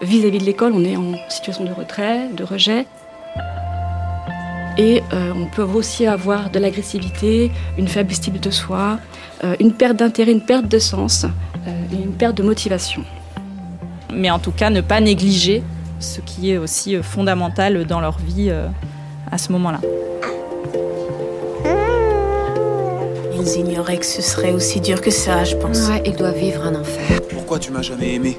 Vis-à-vis de l'école, on est en situation de retrait, de rejet. Et euh, on peut aussi avoir de l'agressivité, une faible estime de soi, euh, une perte d'intérêt, une perte de sens euh, et une perte de motivation. Mais en tout cas, ne pas négliger ce qui est aussi fondamental dans leur vie à ce moment-là. Ils ignoraient que ce serait aussi dur que ça, je pense. Ouais, ils doivent vivre un enfer. Pourquoi tu m'as jamais aimé?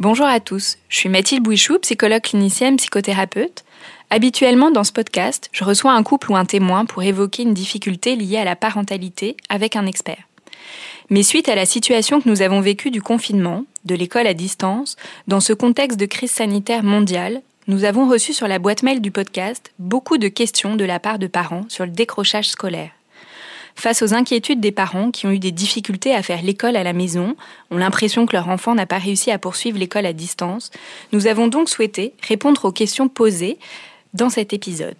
Bonjour à tous, je suis Mathilde Bouichou, psychologue clinicienne, psychothérapeute. Habituellement, dans ce podcast, je reçois un couple ou un témoin pour évoquer une difficulté liée à la parentalité avec un expert. Mais suite à la situation que nous avons vécue du confinement, de l'école à distance, dans ce contexte de crise sanitaire mondiale, nous avons reçu sur la boîte mail du podcast beaucoup de questions de la part de parents sur le décrochage scolaire. Face aux inquiétudes des parents qui ont eu des difficultés à faire l'école à la maison, ont l'impression que leur enfant n'a pas réussi à poursuivre l'école à distance, nous avons donc souhaité répondre aux questions posées dans cet épisode.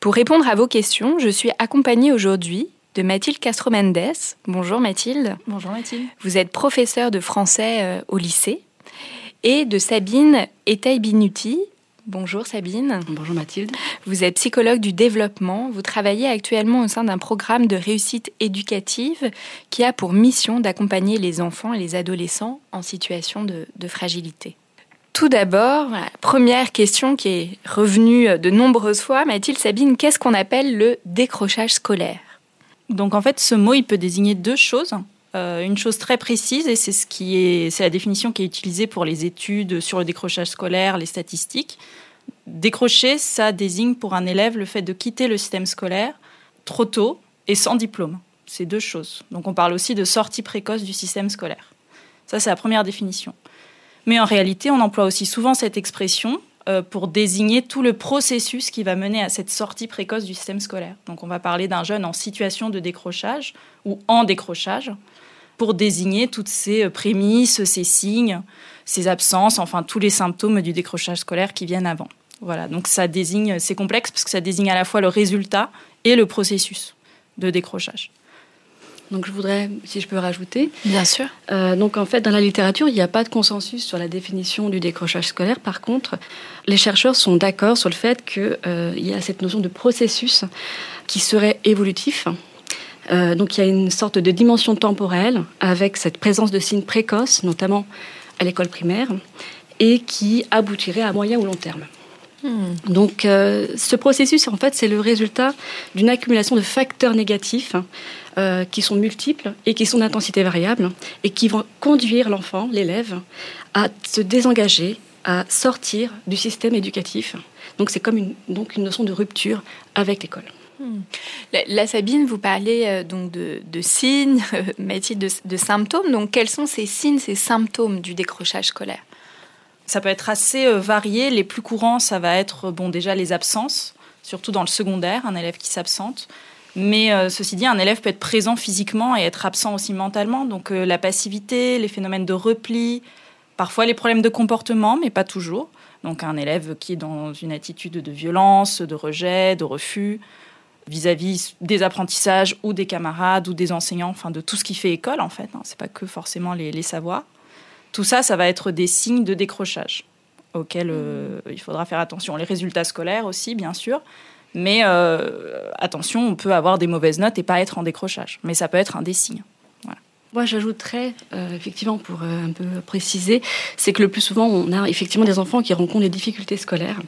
Pour répondre à vos questions, je suis accompagnée aujourd'hui de Mathilde Castro-Mendes. Bonjour Mathilde. Bonjour Mathilde. Vous êtes professeure de français euh, au lycée. Et de Sabine Etaï-Binuti. Bonjour Sabine. Bonjour Mathilde. Vous êtes psychologue du développement. Vous travaillez actuellement au sein d'un programme de réussite éducative qui a pour mission d'accompagner les enfants et les adolescents en situation de, de fragilité. Tout d'abord, la première question qui est revenue de nombreuses fois, Mathilde Sabine, qu'est-ce qu'on appelle le décrochage scolaire? Donc en fait, ce mot, il peut désigner deux choses. Euh, une chose très précise, et c'est ce qui est, c'est la définition qui est utilisée pour les études sur le décrochage scolaire, les statistiques. Décrocher, ça désigne pour un élève le fait de quitter le système scolaire trop tôt et sans diplôme. C'est deux choses. Donc on parle aussi de sortie précoce du système scolaire. Ça, c'est la première définition. Mais en réalité, on emploie aussi souvent cette expression euh, pour désigner tout le processus qui va mener à cette sortie précoce du système scolaire. Donc on va parler d'un jeune en situation de décrochage ou en décrochage pour désigner toutes ces euh, prémices, ces signes, ces absences, enfin tous les symptômes du décrochage scolaire qui viennent avant. Voilà, donc ça désigne, c'est complexe parce que ça désigne à la fois le résultat et le processus de décrochage. Donc je voudrais, si je peux rajouter, Bien sûr. euh, donc en fait dans la littérature il n'y a pas de consensus sur la définition du décrochage scolaire. Par contre, les chercheurs sont d'accord sur le fait qu'il y a cette notion de processus qui serait évolutif. Euh, donc il y a une sorte de dimension temporelle avec cette présence de signes précoces, notamment à l'école primaire, et qui aboutirait à moyen ou long terme. Donc, euh, ce processus, en fait, c'est le résultat d'une accumulation de facteurs négatifs euh, qui sont multiples et qui sont d'intensité variable et qui vont conduire l'enfant, l'élève, à se désengager, à sortir du système éducatif. Donc, c'est comme une, donc une notion de rupture avec l'école. La, la Sabine, vous parlez euh, donc de, signes, Mathilde, de, symptômes? Donc, quels sont ces signes, ces symptômes du décrochage scolaire? Ça peut être assez euh, varié. Les plus courants, ça va être bon déjà les absences, surtout dans le secondaire, un élève qui s'absente. Mais euh, ceci dit, un élève peut être présent physiquement et être absent aussi mentalement. Donc euh, la passivité, les phénomènes de repli, parfois les problèmes de comportement, mais pas toujours. Donc un élève qui est dans une attitude de violence, de rejet, de refus vis-à-vis des apprentissages ou des camarades ou des enseignants, enfin de tout ce qui fait école en fait. Hein. C'est pas que forcément les, les, savoirs. Tout ça, ça va être des signes de décrochage auxquels euh, il faudra faire attention. Les résultats scolaires aussi, bien sûr. Mais euh, attention, on peut avoir des mauvaises notes et pas être en décrochage. Mais ça peut être un des signes. Moi, j'ajouterais, euh, effectivement, pour un peu préciser, c'est que le plus souvent, on a effectivement des enfants qui rencontrent des difficultés scolaires.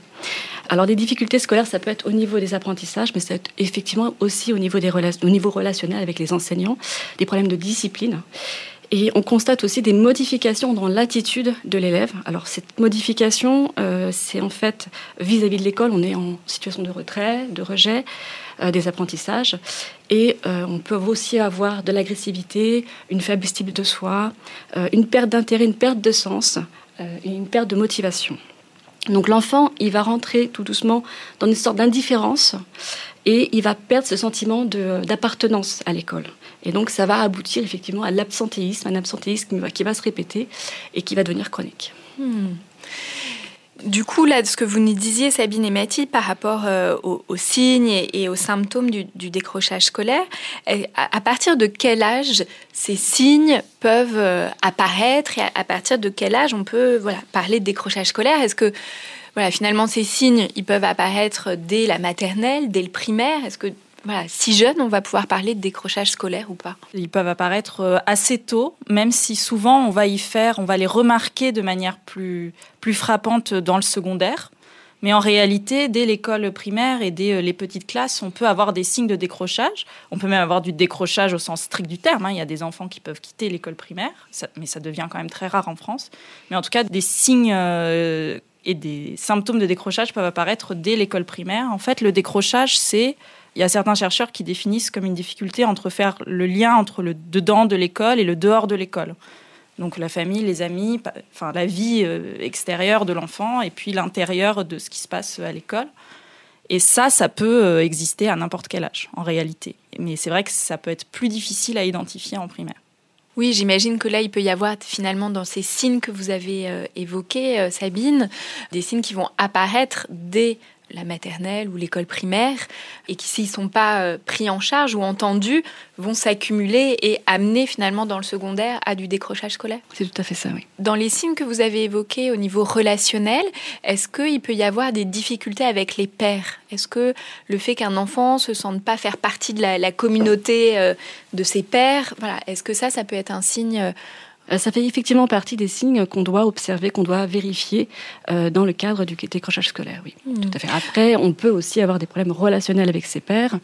Alors, des difficultés scolaires, ça peut être au niveau des apprentissages, mais ça peut être effectivement aussi au niveau, des au niveau relationnel avec les enseignants, des problèmes de discipline. Et on constate aussi des modifications dans l'attitude de l'élève. Alors cette modification, euh, c'est en fait vis-à-vis de l'école, on est en situation de retrait, de rejet euh, des apprentissages. Et euh, on peut aussi avoir de l'agressivité, une faible estime de soi, une perte d'intérêt, une perte de sens, une perte de motivation. Donc l'enfant, il va rentrer tout doucement dans une sorte d'indifférence et il va perdre ce sentiment d'appartenance à l'école. Et donc, ça va aboutir effectivement à l'absentéisme, un absentéisme qui va, se répéter et qui va devenir chronique. Hmm. Du coup, là, ce que vous nous disiez, Sabine et Mathilde, par rapport euh, aux, signes et, aux symptômes du, décrochage scolaire, à, à, partir de quel âge ces signes peuvent euh, apparaître et à, à, partir de quel âge on peut voilà, parler de décrochage scolaire? Est-ce que voilà, finalement, ces signes, ils peuvent apparaître dès la maternelle, dès le primaire? Est-ce que si jeune, on va pouvoir parler de décrochage scolaire ou pas Ils peuvent apparaître euh, assez tôt, même si souvent on va y faire, on va les remarquer de manière plus, plus frappante dans le secondaire. Mais en réalité, dès l'école primaire et dès euh, les petites classes, on peut avoir des signes de décrochage. On peut même avoir du décrochage au sens strict du terme. Hein. Il y a des enfants qui peuvent quitter l'école primaire, mais ça devient quand même très rare en France. Mais en tout cas, des signes euh, et des symptômes de décrochage peuvent apparaître dès l'école primaire. En fait, le décrochage, c'est il y a certains chercheurs qui définissent comme une difficulté entre faire le lien entre le dedans de l'école et le dehors de l'école. Donc la famille, les amis, enfin la vie euh, extérieure de l'enfant et puis l'intérieur de ce qui se passe à l'école. Et ça, ça peut euh, exister à n'importe quel âge, en réalité. Mais c'est vrai que ça peut être plus difficile à identifier en primaire. Oui, j'imagine que là, il peut y avoir finalement dans ces signes que vous avez euh, évoqués, Sabine, des signes qui vont apparaître dès la maternelle ou l'école primaire et qui, s'ils ne sont pas euh, pris en charge ou entendus, vont s'accumuler et amener finalement dans le secondaire à du décrochage scolaire. C'est tout à fait ça, oui. Dans les signes que vous avez évoqués au niveau relationnel, est-ce qu'il peut y avoir des difficultés avec les pères? Est-ce que le fait qu'un enfant se sente pas faire partie de la, la communauté euh, de ses pères, voilà, est-ce que ça, ça peut être un signe euh, ça fait effectivement partie des signes qu'on doit observer, qu'on doit vérifier euh, dans le cadre du décrochage scolaire, oui. Mmh. Tout à fait. Après, on peut aussi avoir des problèmes relationnels avec ses pairs,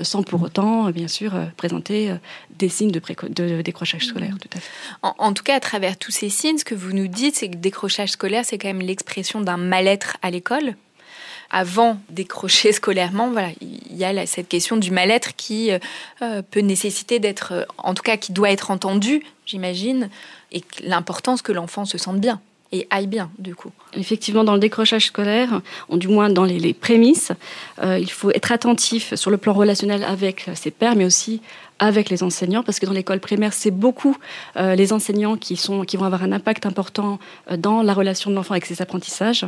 euh, sans pour autant, euh, bien sûr, euh, présenter euh, des signes de, de décrochage scolaire, mmh. tout à fait. En, en, tout cas, à travers tous ces signes, ce que vous nous dites, c'est que décrochage scolaire, c'est quand même l'expression d'un mal-être à l'école avant décrocher scolairement, il y a cette question du mal-être qui euh, peut nécessiter d'être, euh, en tout cas, qui doit être entendue, j'imagine, et l'importance que l'enfant se sente bien et aille bien, du coup. Effectivement, dans le décrochage scolaire, ou du moins dans les, les prémices, euh, il faut être attentif sur le plan relationnel avec ses pairs, mais aussi avec les enseignants, parce que dans l'école primaire, c'est beaucoup euh, les enseignants qui, sont, qui vont avoir un impact important euh, dans la relation de l'enfant avec ses apprentissages.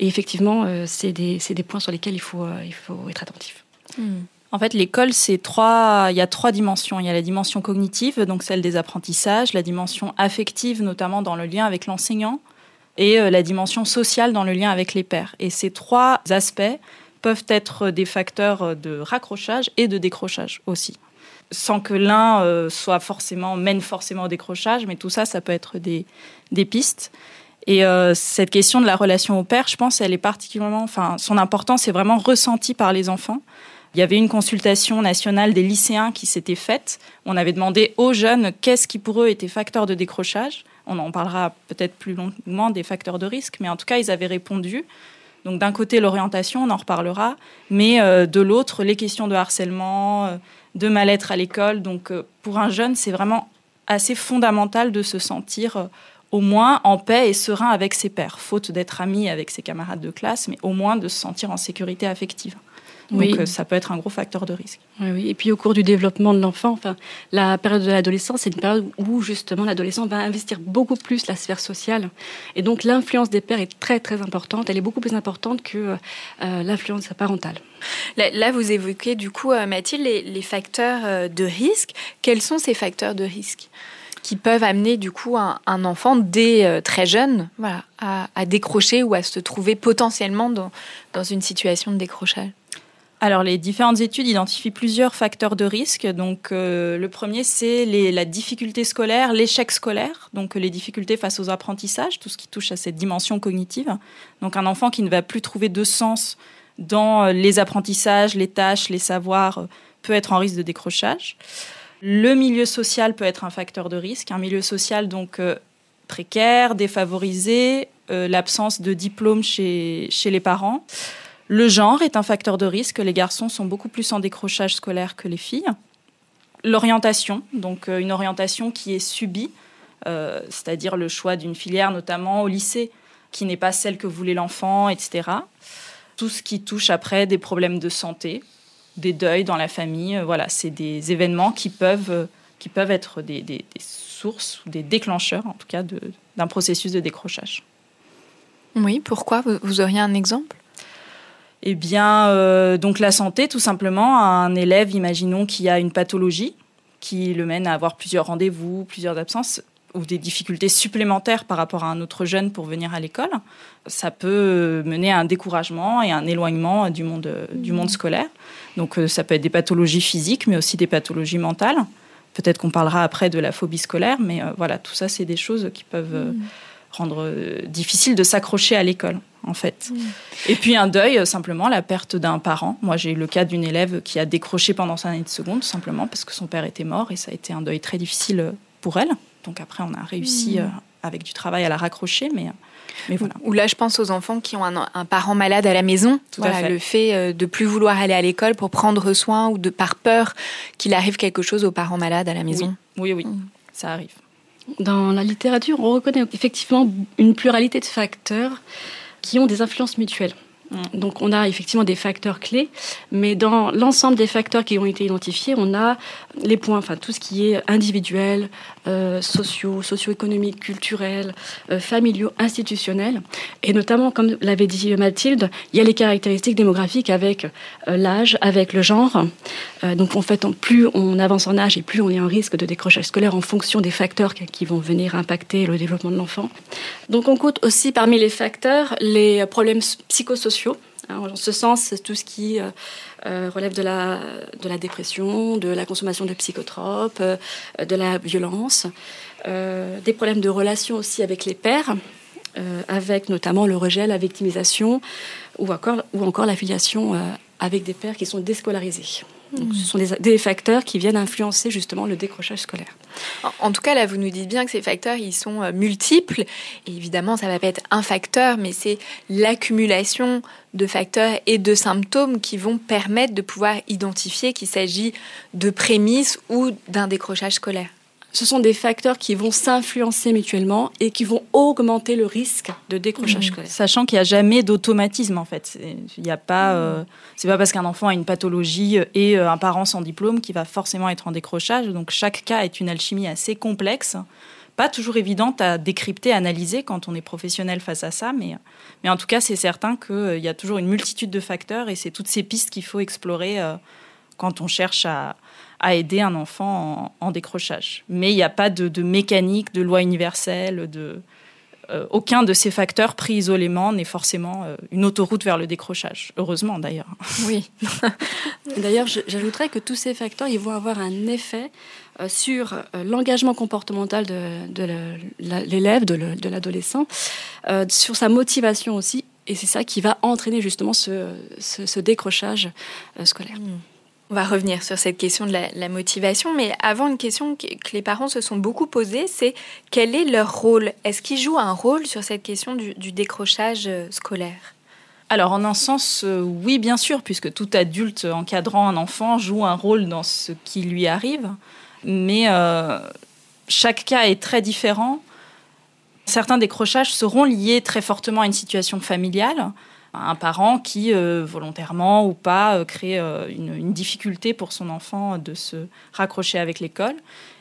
Et effectivement, euh, c'est des, des, points sur lesquels il faut, euh, il faut être attentif. Mmh. En fait, l'école, c'est trois. Il y a trois dimensions. Il y a la dimension cognitive, donc celle des apprentissages, la dimension affective, notamment dans le lien avec l'enseignant, et euh, la dimension sociale dans le lien avec les pairs. Et ces trois aspects peuvent être des facteurs de raccrochage et de décrochage aussi sans que l'un euh, soit forcément mène forcément au décrochage, mais tout ça, ça peut être des, des pistes. Et euh, cette question de la relation au père, je pense, elle est particulièrement, enfin, son importance est vraiment ressentie par les enfants. Il y avait une consultation nationale des lycéens qui s'était faite. On avait demandé aux jeunes qu'est-ce qui pour eux était facteur de décrochage. On en parlera peut-être plus longuement des facteurs de risque, mais en tout cas, ils avaient répondu. Donc d'un côté l'orientation, on en reparlera, mais euh, de l'autre les questions de harcèlement, euh, de mal-être à l'école. Donc euh, pour un jeune, c'est vraiment assez fondamental de se sentir au moins en paix et serein avec ses pairs, faute d'être ami avec ses camarades de classe, mais au moins de se sentir en sécurité affective. Donc Oui. euh, ça peut être un gros facteur de risque. Oui, oui. Et puis au cours du développement de l'enfant, enfin, la période de l'adolescence, c'est une période où justement l'adolescent va investir beaucoup plus la sphère sociale. Et donc l'influence des pères est très très importante. Elle est beaucoup plus importante que euh, l'influence parentale. Là, là, vous évoquez du coup, euh, Mathilde, les, les facteurs euh, de risque. Quels sont ces facteurs de risque qui peuvent amener du coup un, un enfant dès euh, très jeune voilà, à, à décrocher ou à se trouver potentiellement dans, dans une situation de décrochage? Alors, les différentes études identifient plusieurs facteurs de risque. Donc, euh, le premier, c'est la difficulté scolaire, l'échec scolaire, donc les difficultés face aux apprentissages, tout ce qui touche à cette dimension cognitive. Donc, un enfant qui ne va plus trouver de sens dans euh, les apprentissages, les tâches, les savoirs, euh, peut être en risque de décrochage. Le milieu social peut être un facteur de risque. Un milieu social, donc, précaire, défavorisé, l'absence de diplôme chez les parents. Le genre est un facteur de risque. Les garçons sont beaucoup plus en décrochage scolaire que les filles. L'orientation, donc euh, une orientation qui est subie, euh, c'est-à-dire le choix d'une filière, notamment au lycée, qui n'est pas celle que voulait l'enfant, etc. Tout ce qui touche après des problèmes de santé, des deuils dans la famille, euh, voilà, c'est des événements qui peuvent, qui peuvent être des, des- sources ou des déclencheurs, en tout cas, d'un processus de décrochage. Oui, pourquoi? Vous auriez un exemple? Eh bien, euh, donc la santé, tout simplement, un élève, imaginons, qui a une pathologie, qui le mène à avoir plusieurs rendez-vous, plusieurs absences, ou des difficultés supplémentaires par rapport à un autre jeune pour venir à l'école, ça peut mener à un découragement et un éloignement du monde, du monde scolaire. Donc euh, ça peut être des pathologies physiques, mais aussi des pathologies mentales. Peut-être qu'on parlera après de la phobie scolaire, mais euh, voilà, tout ça, c'est des choses qui peuvent rendre difficile de s'accrocher à l'école, en fait. Et puis un deuil, euh, simplement la perte d'un parent. Moi, j'ai eu le cas d'une élève qui a décroché pendant sa année de seconde, tout simplement parce que son père était mort et ça a été un deuil très difficile euh, pour elle. Donc après, on a réussi euh, avec du travail à la raccrocher, mais, mais voilà. Ou là, je pense aux enfants qui ont un, un parent malade à la maison. Tout à fait. Le fait de plus vouloir aller à l'école pour prendre soin ou de par peur qu'il arrive quelque chose aux parents malades à la maison. Oui, oui, Mm. ça arrive. Dans la littérature, on reconnaît effectivement une pluralité de facteurs qui ont des influences mutuelles. Mm. Donc on a effectivement des facteurs clés, mais dans l'ensemble des facteurs qui ont été identifiés, on a les points, enfin tout ce qui est individuel, euh, sociaux, socio-économiques, culturels, euh, familiaux, institutionnels, et notamment, comme l'avait dit Mathilde, il y a les caractéristiques démographiques avec euh, l'âge, avec le genre. Euh, donc en fait, plus on avance en âge et plus on est en risque de décrochage scolaire en fonction des facteurs qui- vont venir impacter le développement de l'enfant. Donc on compte aussi parmi les facteurs les problèmes s- En ce sens, tout ce qui euh, euh, relève de la, dépression, de la consommation de psychotropes, euh, de la violence, des problèmes de relation aussi avec les euh, avec notamment le rejet, la victimisation, ou encore, ou encore l'affiliation avec des pères qui sont déscolarisés. Ce sont des, facteurs qui viennent influencer justement le décrochage scolaire. En, tout cas, là, vous nous dites bien que ces facteurs, ils sont euh, multiples. Évidemment, ça va pas être un facteur, mais c'est l'accumulation de facteurs et de symptômes qui vont permettre de pouvoir identifier qu'il s'agit de prémices ou d'un décrochage scolaire. Ce sont des facteurs qui vont s'influencer mutuellement et qui vont augmenter le risque de décrochage scolaire. Sachant qu'il n'y a jamais d'automatisme en fait. Il n'y a pas, euh, c'est pas parce qu'un enfant a une pathologie et euh, un parent sans diplôme qui va forcément être en décrochage. Donc chaque cas est une alchimie assez complexe, pas toujours évidente à décrypter, analyser quand on est professionnel face à ça. Mais, mais en tout cas, c'est certain qu'il y a toujours une multitude de facteurs et c'est toutes ces pistes qu'il faut explorer euh, quand on cherche à, à aider un enfant en, en décrochage. Mais il n'y a pas de, de mécanique, de loi universelle, de euh, aucun de ces facteurs pris isolément n'est forcément euh, une autoroute vers le décrochage. Heureusement d'ailleurs. Oui. D'ailleurs, j'ajouterais que tous ces facteurs, ils vont avoir un effet euh, sur l'engagement comportemental de, l'élève, de le- de l'adolescent, sur sa motivation aussi. Et c'est ça qui va entraîner justement ce, ce- ce décrochage scolaire. On va revenir sur cette question de la, motivation, mais avant une question que, les parents se sont beaucoup posées, c'est quel est leur rôle? Est-ce qu'ils jouent un rôle sur cette question du, du décrochage euh, scolaire? Alors en un sens, euh, oui bien sûr, puisque tout adulte encadrant un enfant joue un rôle dans ce qui lui arrive, mais euh, chaque cas est très différent. Certains décrochages seront liés très fortement à une situation familiale. Un parent qui, euh, volontairement ou pas, euh, crée euh, une, une difficulté pour son enfant de se raccrocher avec l'école.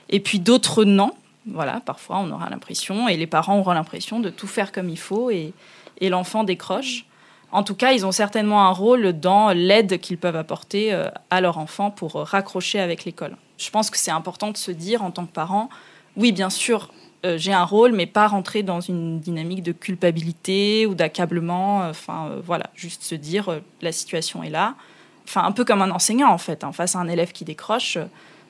Et puis d'autres non. Voilà, parfois on aura l'impression, et les parents auront l'impression de tout faire comme il faut, et, et l'enfant décroche. En tout cas, ils ont certainement un rôle dans l'aide qu'ils peuvent apporter à leur enfant pour raccrocher avec l'école. Je pense que c'est important de se dire en tant que parent, oui, bien sûr, euh, j'ai un rôle, mais pas rentrer dans une dynamique de culpabilité ou d'accablement. Enfin, euh, voilà, juste se dire, euh, la situation est là. Enfin, un peu comme un enseignant, en fait. hein, face à un élève qui décroche, euh,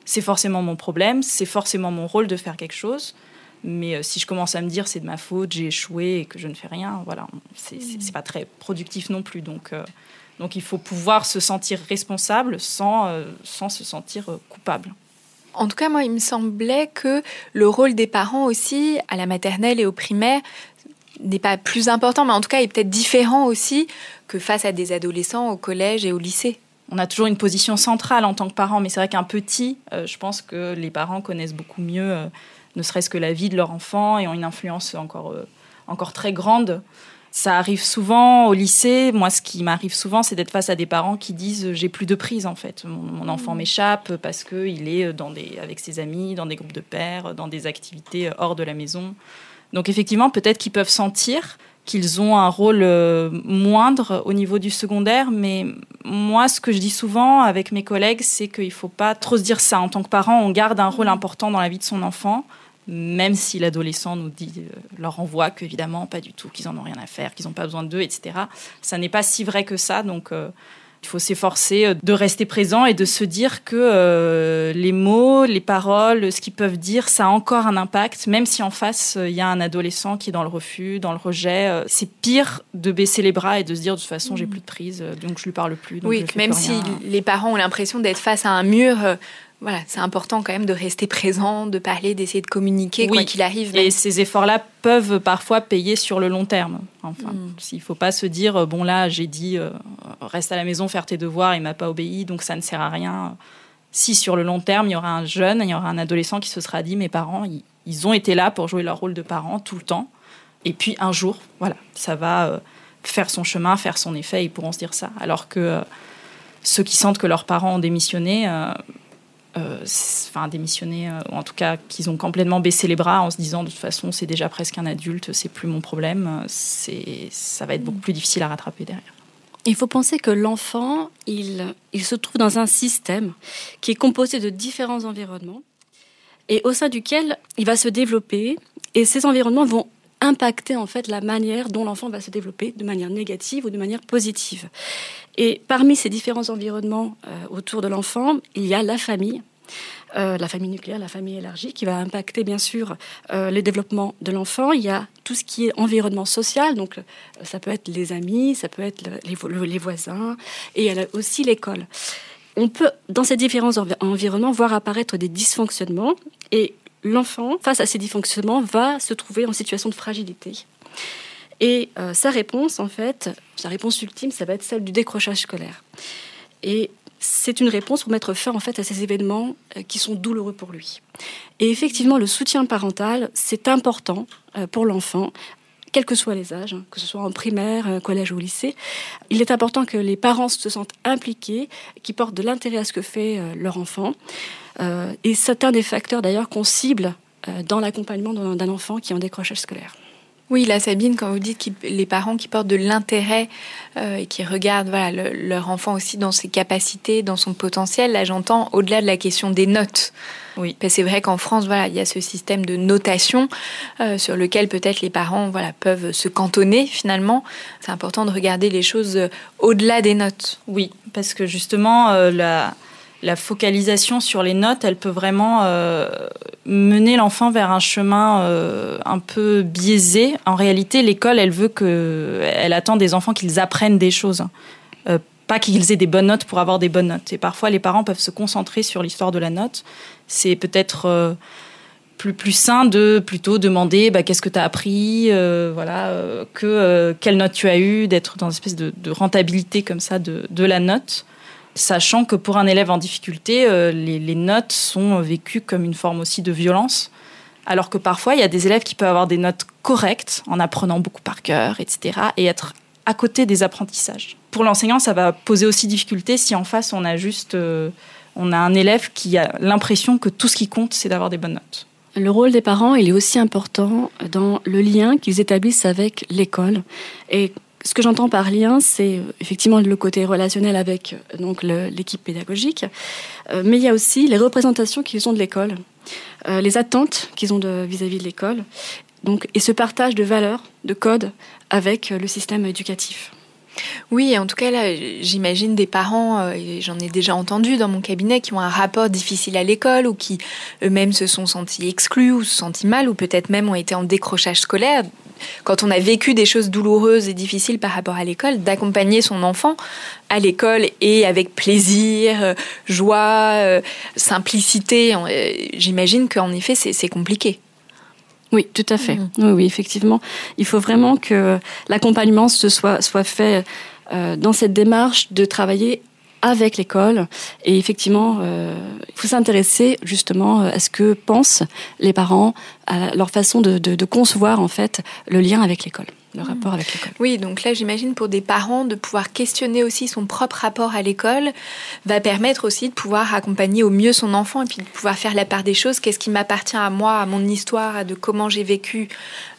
c'est forcément mon problème, c'est forcément mon rôle de faire quelque chose. Mais euh, si je commence à me dire c'est de ma faute, j'ai échoué et que je ne fais rien, voilà, c'est pas très productif non plus. Donc, euh, donc il faut pouvoir se sentir responsable sans, euh, sans se sentir euh, coupable. En tout cas, moi, il me semblait que le rôle des parents aussi, à la maternelle et au primaire, n'est pas plus important, mais en tout cas est peut-être différent aussi que face à des adolescents au collège et au lycée. On a toujours une position centrale en tant que parent, mais c'est vrai qu'un petit, euh, je pense que les parents connaissent beaucoup mieux, euh, ne serait-ce que la vie de leur enfant et ont une influence encore, euh, encore très grande. Ça arrive souvent au lycée. Moi, ce qui m'arrive souvent, c'est d'être face à des parents qui disent euh, j'ai plus de prise en fait. Mon, mon enfant m'échappe parce que il est dans des, avec ses amis, dans des groupes de pères, dans des activités euh, hors de la maison. Donc effectivement, peut-être qu'ils peuvent sentir qu'ils ont un rôle euh, moindre au niveau du secondaire, mais moi, ce que je dis souvent avec mes collègues, c'est qu'il ne faut pas trop se dire ça. En tant que parent, on garde un rôle important dans la vie de son enfant, même si l'adolescent nous dit, euh, leur renvoie qu'évidemment, pas du tout, qu'ils en ont rien à faire, qu'ils n'ont pas besoin d'eux, etc. Ça n'est pas si vrai que ça, donc euh, il faut s'efforcer euh, de rester présent et de se dire que euh, les mots, les paroles, ce qu'ils peuvent dire, ça a encore un impact, même si en face, euh, il y a un adolescent qui est dans le refus, dans le rejet. c'est pire de baisser les bras et de se dire, de toute façon, j'ai plus de prise, donc je lui parle plus. donc oui, je fais même plus si les parents ont l'impression d'être face à un mur, voilà, c'est important quand même de rester présent, de parler, d'essayer de communiquer quoi Oui. qu'il arrive. Et même ces efforts-là peuvent parfois payer sur le long terme. Enfin, Mm. s'il faut pas se dire euh, bon là j'ai dit euh, reste à la maison faire tes devoirs, il m'a pas obéi donc ça ne sert à rien. Si sur le long terme il y aura un jeune, il y aura un adolescent qui se sera dit mes parents ils, ils ont été là pour jouer leur rôle de parents tout le temps et puis un jour voilà ça va euh, faire son chemin, faire son effet, ils pourront se dire ça. Alors que euh, ceux qui sentent que leurs parents ont démissionné enfin démissionné, euh, ou en tout cas qu'ils ont complètement baissé les bras en se disant de toute façon c'est déjà presque un adulte, c'est plus mon problème, euh, c'est ça va être beaucoup plus difficile à rattraper derrière. Il faut penser que l'enfant, il, il se trouve dans un système qui est composé de différents environnements et au sein duquel il va se développer et ces environnements vont impacter en fait la manière dont l'enfant va se développer de manière négative ou de manière positive. Et parmi ces différents environnements euh, autour de l'enfant, il y a la famille, euh, la famille nucléaire, la famille élargie, qui va impacter bien sûr euh, le développement de l'enfant. Il y a tout ce qui est environnement social, donc euh, ça peut être les amis, ça peut être le- les, vo- le- les voisins, et il y a aussi l'école. On peut, dans ces différents envi- environnements, voir apparaître des dysfonctionnements, et l'enfant, face à ces dysfonctionnements, va se trouver en situation de fragilité. Et euh, sa réponse, en fait, sa réponse ultime, ça va être celle du décrochage scolaire. Et c'est une réponse pour mettre fin en fait à ces événements euh, qui sont douloureux pour lui. Et effectivement, le soutien parental, c'est important euh, pour l'enfant, quels que soient les âges, hein, que ce soit en primaire, collège ou lycée. Il est important que les parents se sentent impliqués, qu'ils portent de l'intérêt à ce que fait leur enfant. Euh, et c'est un des facteurs d'ailleurs qu'on cible euh, dans l'accompagnement d'un enfant qui est en décrochage scolaire. Oui, là, Sabine, quand vous dites qu'ils- les parents qui portent de l'intérêt euh, et qui regardent voilà, le- leur enfant aussi dans ses capacités, dans son potentiel, là, j'entends au-delà de la question des notes. Oui. Parce que c'est vrai qu'en France, voilà, il y a ce système de notation euh, sur lequel peut-être les parents voilà, peuvent se cantonner finalement. C'est important de regarder les choses au-delà des notes. Oui, parce que justement, euh, la, la focalisation sur les notes, elle peut vraiment euh, mener l'enfant vers un chemin euh, un peu biaisé. En réalité, l'école, elle veut que, elle attend des enfants qu'ils apprennent des choses. Euh, pas qu'ils aient des bonnes notes pour avoir des bonnes notes. Et parfois, les parents peuvent se concentrer sur l'histoire de la note. C'est peut-être plus, plus sain de plutôt demander bah, qu'est-ce que tu as appris, voilà, que quelle note tu as eu, d'être dans une espèce de, rentabilité comme ça de la note, sachant que pour un élève en difficulté, euh, les, les notes sont vécues comme une forme aussi de violence. Alors que parfois, il y a des élèves qui peuvent avoir des notes correctes en apprenant beaucoup par cœur, etc., et être à côté des apprentissages. Pour l'enseignant, ça va poser aussi difficulté si en face on a juste on a un élève qui a l'impression que tout ce qui compte, c'est d'avoir des bonnes notes. Le rôle des parents, il est aussi important dans le lien qu'ils établissent avec l'école. Et ce que j'entends par lien, c'est effectivement le côté relationnel avec donc l'équipe pédagogique, euh, mais il y a aussi les représentations qu'ils ont de l'école, euh, les attentes qu'ils ont vis-à-vis de, l'école, donc et ce partage de valeurs, de codes avec le système éducatif. Oui, en tout cas, là, j'imagine des parents, euh, et j'en ai déjà entendu dans mon cabinet, qui ont un rapport difficile à l'école ou qui eux-mêmes se sont sentis exclus ou se sentis mal ou peut-être même ont été en décrochage scolaire. Quand on a vécu des choses douloureuses et difficiles par rapport à l'école, d'accompagner son enfant à l'école et avec plaisir, euh, joie, euh, simplicité, j'imagine qu'en effet, c'est compliqué. Oui, tout à fait. Mm. Oui, oui, effectivement. Il faut vraiment que l'accompagnement soit, soit fait euh, dans cette démarche de travailler avec l'école. Et effectivement, euh, il faut s'intéresser justement à ce que pensent les parents, à leur façon de, de concevoir en fait le lien avec l'école le rapport avec l'école. Oui, donc là, j'imagine pour des parents de pouvoir questionner aussi son propre rapport à l'école va permettre aussi de pouvoir accompagner au mieux son enfant et puis de pouvoir faire la part des choses. Qu'est-ce qui m'appartient à moi, à mon histoire, de comment j'ai vécu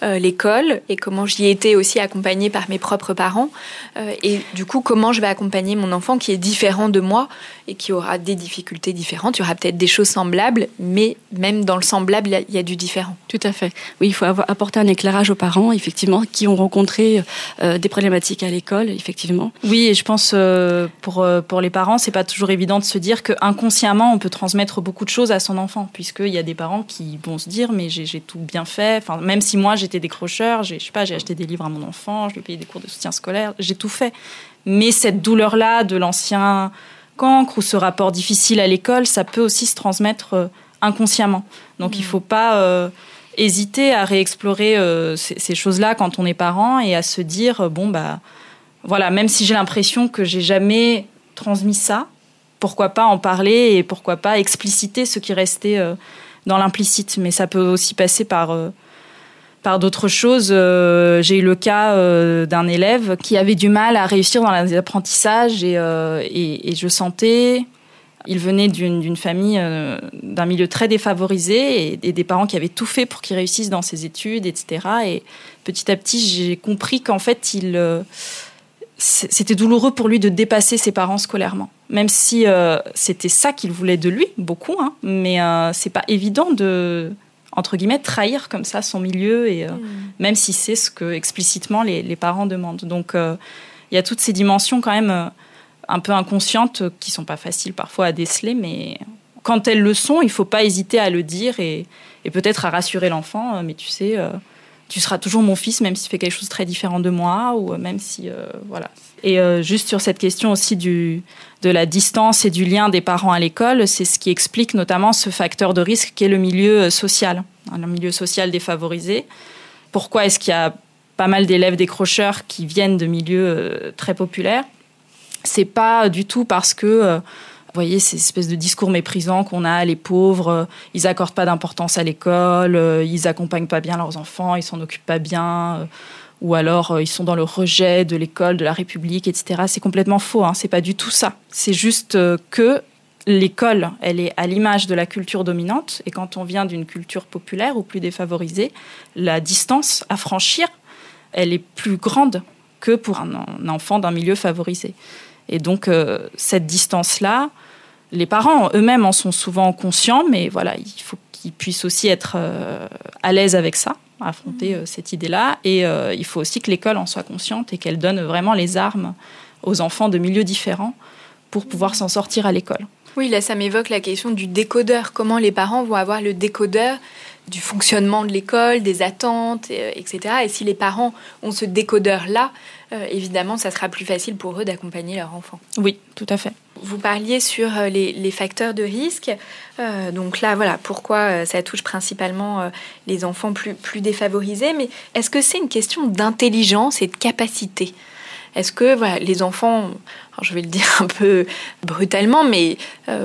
euh, l'école et comment j'y ai été aussi accompagnée par mes propres parents. Euh, et du coup, comment je vais accompagner mon enfant qui est différent de moi et qui aura des difficultés différentes. Il y aura peut-être des choses semblables, mais même dans le semblable, il y, a du différent. Tout à fait. Oui, il faut avoir, apporter un éclairage aux parents, effectivement, qui ont rencontré euh, des problématiques à l'école, effectivement. Oui, et je pense euh, pour euh, pour les parents, c'est pas toujours évident de se dire que inconsciemment on peut transmettre beaucoup de choses à son enfant, puisqu'il y a des parents qui vont se dire mais j'ai tout bien fait. Enfin, même si moi j'étais décrocheur, j'ai je sais pas, j'ai acheté des livres à mon enfant, je lui ai payé des cours de soutien scolaire, j'ai tout fait. Mais cette douleur là de l'ancien cancre ou ce rapport difficile à l'école, ça peut aussi se transmettre inconsciemment. Donc il il faut pas hésiter à réexplorer euh, ces, choses-là quand on est parent et à se dire euh, bon bah voilà même si j'ai l'impression que j'ai jamais transmis ça pourquoi pas en parler et pourquoi pas expliciter ce qui restait euh, dans l'implicite. Mais ça peut aussi passer par par d'autres choses. J'ai eu le cas d'un élève qui avait du mal à réussir dans les apprentissages et, et je sentais il venait d'une famille, euh, d'un milieu très défavorisé et, des parents qui avaient tout fait pour qu'il réussisse dans ses études, etc. Et petit à petit, j'ai compris qu'en fait, il, euh, c'était douloureux pour lui de dépasser ses parents scolairement. Même si euh, c'était ça qu'il voulait de lui, beaucoup, hein, mais c'est pas évident de entre guillemets trahir comme ça son milieu et mm. même si c'est ce que explicitement les, les parents demandent. Donc il y a toutes ces dimensions quand même un peu inconscientes qui sont pas faciles parfois à déceler, mais quand elles le sont, il faut pas hésiter à le dire et, peut-être à rassurer l'enfant. Euh, mais tu sais, euh, tu seras toujours mon fils, même s'il fait quelque chose de très différent de moi, ou euh, même si voilà. Et juste sur cette question aussi du de la distance et du lien des parents à l'école, c'est ce qui explique notamment ce facteur de risque qui est le milieu social, hein, le milieu social défavorisé. Pourquoi est-ce qu'il y a pas mal d'élèves décrocheurs qui viennent de milieux très populaires? C'est pas du tout parce que euh, vous voyez ces espèces de discours méprisants qu'on a, les pauvres, euh, ils accordent pas d'importance à l'école, euh, ils accompagnent pas bien leurs enfants, ils s'en occupent pas bien, ou alors ils sont dans le rejet de l'école, de la République, etc. C'est complètement faux, hein, c'est pas du tout ça. C'est juste que l'école, elle est à l'image de la culture dominante, et quand on vient d'une culture populaire ou plus défavorisée, la distance à franchir, elle est plus grande que pour un enfant d'un milieu favorisé. Et donc, euh, cette distance-là, les parents eux-mêmes en sont souvent conscients, mais voilà, il faut qu'ils puissent aussi être euh, à l'aise avec ça, affronter euh, cette idée-là. Et il faut aussi que l'école en soit consciente et qu'elle donne vraiment les armes aux enfants de milieux différents pour pouvoir s'en sortir à l'école. Oui, là, ça m'évoque la question du décodeur. Comment les parents vont avoir le décodeur du fonctionnement de l'école, des attentes, etc. Et si les parents ont ce décodeur-là, euh, évidemment, ça sera plus facile pour eux d'accompagner leur enfant. Oui, tout à fait. Vous parliez sur euh, les, facteurs de risque. Euh, donc là, voilà, pourquoi ça touche principalement les enfants plus, plus défavorisés. Mais est-ce que c'est une question d'intelligence et de capacité? Est-ce que les enfants, je vais le dire un peu brutalement, mais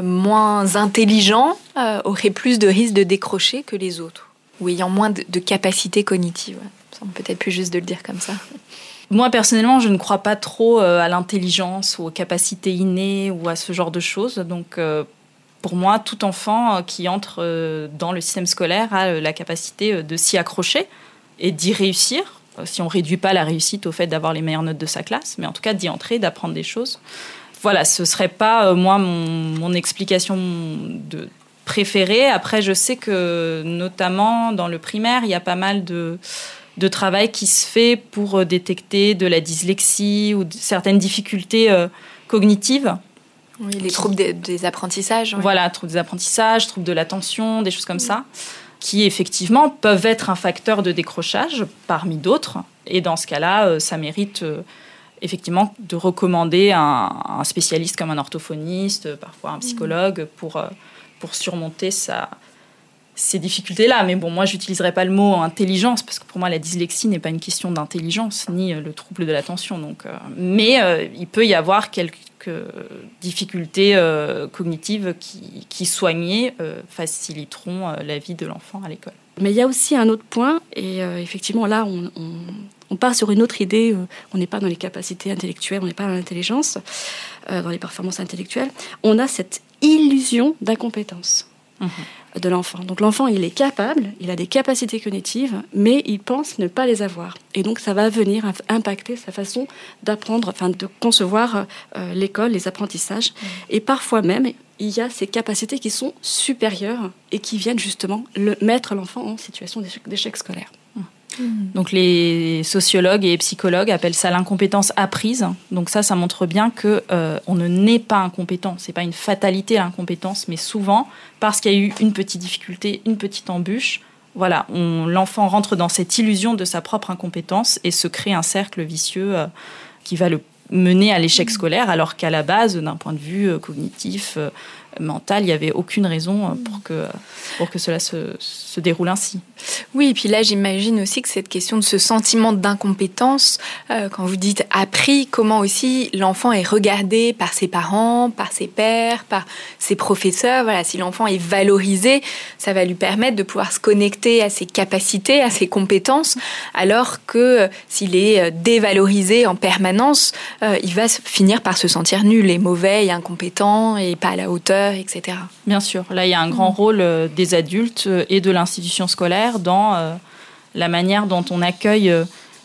moins intelligents, auraient plus de risques de décrocher que les autres Ou ayant moins de, de capacité cognitive Ça peut-être plus juste de le dire comme ça. Moi, personnellement, je ne crois pas trop euh, à l'intelligence ou aux capacités innées ou à ce genre de choses. Donc, euh, pour moi, tout enfant euh, qui entre dans le système scolaire a la capacité de s'y accrocher et d'y réussir. Si on réduit pas la réussite au fait d'avoir les meilleures notes de sa classe, mais en tout cas d'y entrer, d'apprendre des choses. Voilà, ce serait pas moi mon, mon explication de préférée. Après, je sais que notamment dans le primaire, il y a pas mal de de travail qui se fait pour euh, détecter de la dyslexie ou certaines difficultés euh, cognitives. Oui, les troubles des, apprentissages. Voilà, troubles des apprentissages, troubles de l'attention, des choses comme ça, qui effectivement peuvent être un facteur de décrochage parmi d'autres. Et dans ce cas-là, euh, ça mérite effectivement de recommander un, spécialiste comme un orthophoniste, parfois un psychologue, pour, pour surmonter sa, ces difficultés-là. Mais bon, moi, j'utiliserai pas le mot intelligence parce que pour moi, la dyslexie n'est pas une question d'intelligence ni euh, le trouble de l'attention. Donc, euh, mais euh, il peut y avoir quelques difficultés cognitives qui, qui soignées faciliteront la vie de l'enfant à l'école. Mais il y a aussi un autre point, et effectivement là, on, on, part sur une autre idée. on n'est pas dans les capacités intellectuelles, on n'est pas dans l'intelligence, dans les performances intellectuelles. On a cette illusion d'incompétence. Mhm de l'enfant. Donc l'enfant, il est capable, il a des capacités cognitives, mais il pense ne pas les avoir. Et donc ça va venir impacter sa façon d'apprendre, enfin de concevoir euh, l'école, les apprentissages. Mmh. Et parfois même, il y a ces capacités qui sont supérieures et qui viennent justement le, mettre l'enfant en situation d'échec scolaire. Mm. Donc les sociologues et psychologues appellent ça l'incompétence apprise. Donc ça, ça montre bien que euh, on ne naît pas incompétent. C'est pas une fatalité l'incompétence, mais souvent parce qu'il y a eu une petite difficulté, une petite embûche. Voilà, l'enfant rentre dans cette illusion de sa propre incompétence et se crée un cercle vicieux euh, qui va le mener à l'échec mm. scolaire, alors qu'à la base, d'un point de vue euh, cognitif, mental, il n'y avait aucune raison euh, pour que, pour que cela se, se déroule ainsi. Oui, et puis là, j'imagine aussi que cette question de ce sentiment d'incompétence, euh, quand vous dites appris, comment aussi l'enfant est regardé par ses parents, par ses pères, par ses professeurs. Voilà, si l'enfant est valorisé, ça va lui permettre de pouvoir se connecter à ses capacités, à ses compétences, alors que euh, s'il est dévalorisé en permanence, il va finir par se sentir nul et mauvais et incompétent et pas à la hauteur etc. Bien sûr, là il y a un grand mm. rôle euh, des adultes euh, et de l'institution scolaire dans euh, la manière dont on accueille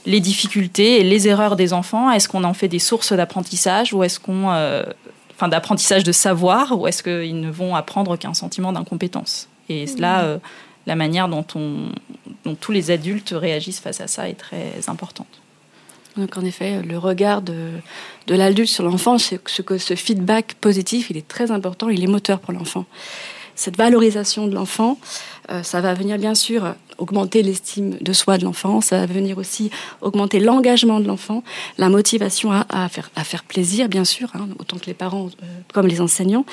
les difficultés et les erreurs des enfants. Est-ce qu'on en fait des sources d'apprentissage ou est-ce qu'on, enfin d'apprentissage de savoir ou est-ce qu'ils ne vont apprendre qu'un sentiment d'incompétence? Et mm. là, la manière dont, on, dont tous les adultes réagissent face à ça est très importante. Donc en effet, le regard de, l'adulte sur l'enfant, ce ce feedback positif, il est très important, il est moteur pour l'enfant. Cette valorisation de l'enfant, euh, ça va venir bien sûr augmenter l'estime de soi de l'enfant, ça va venir aussi augmenter l'engagement de l'enfant, la motivation à, à, faire, à faire plaisir, bien sûr, hein, autant que les parents euh, comme les enseignants,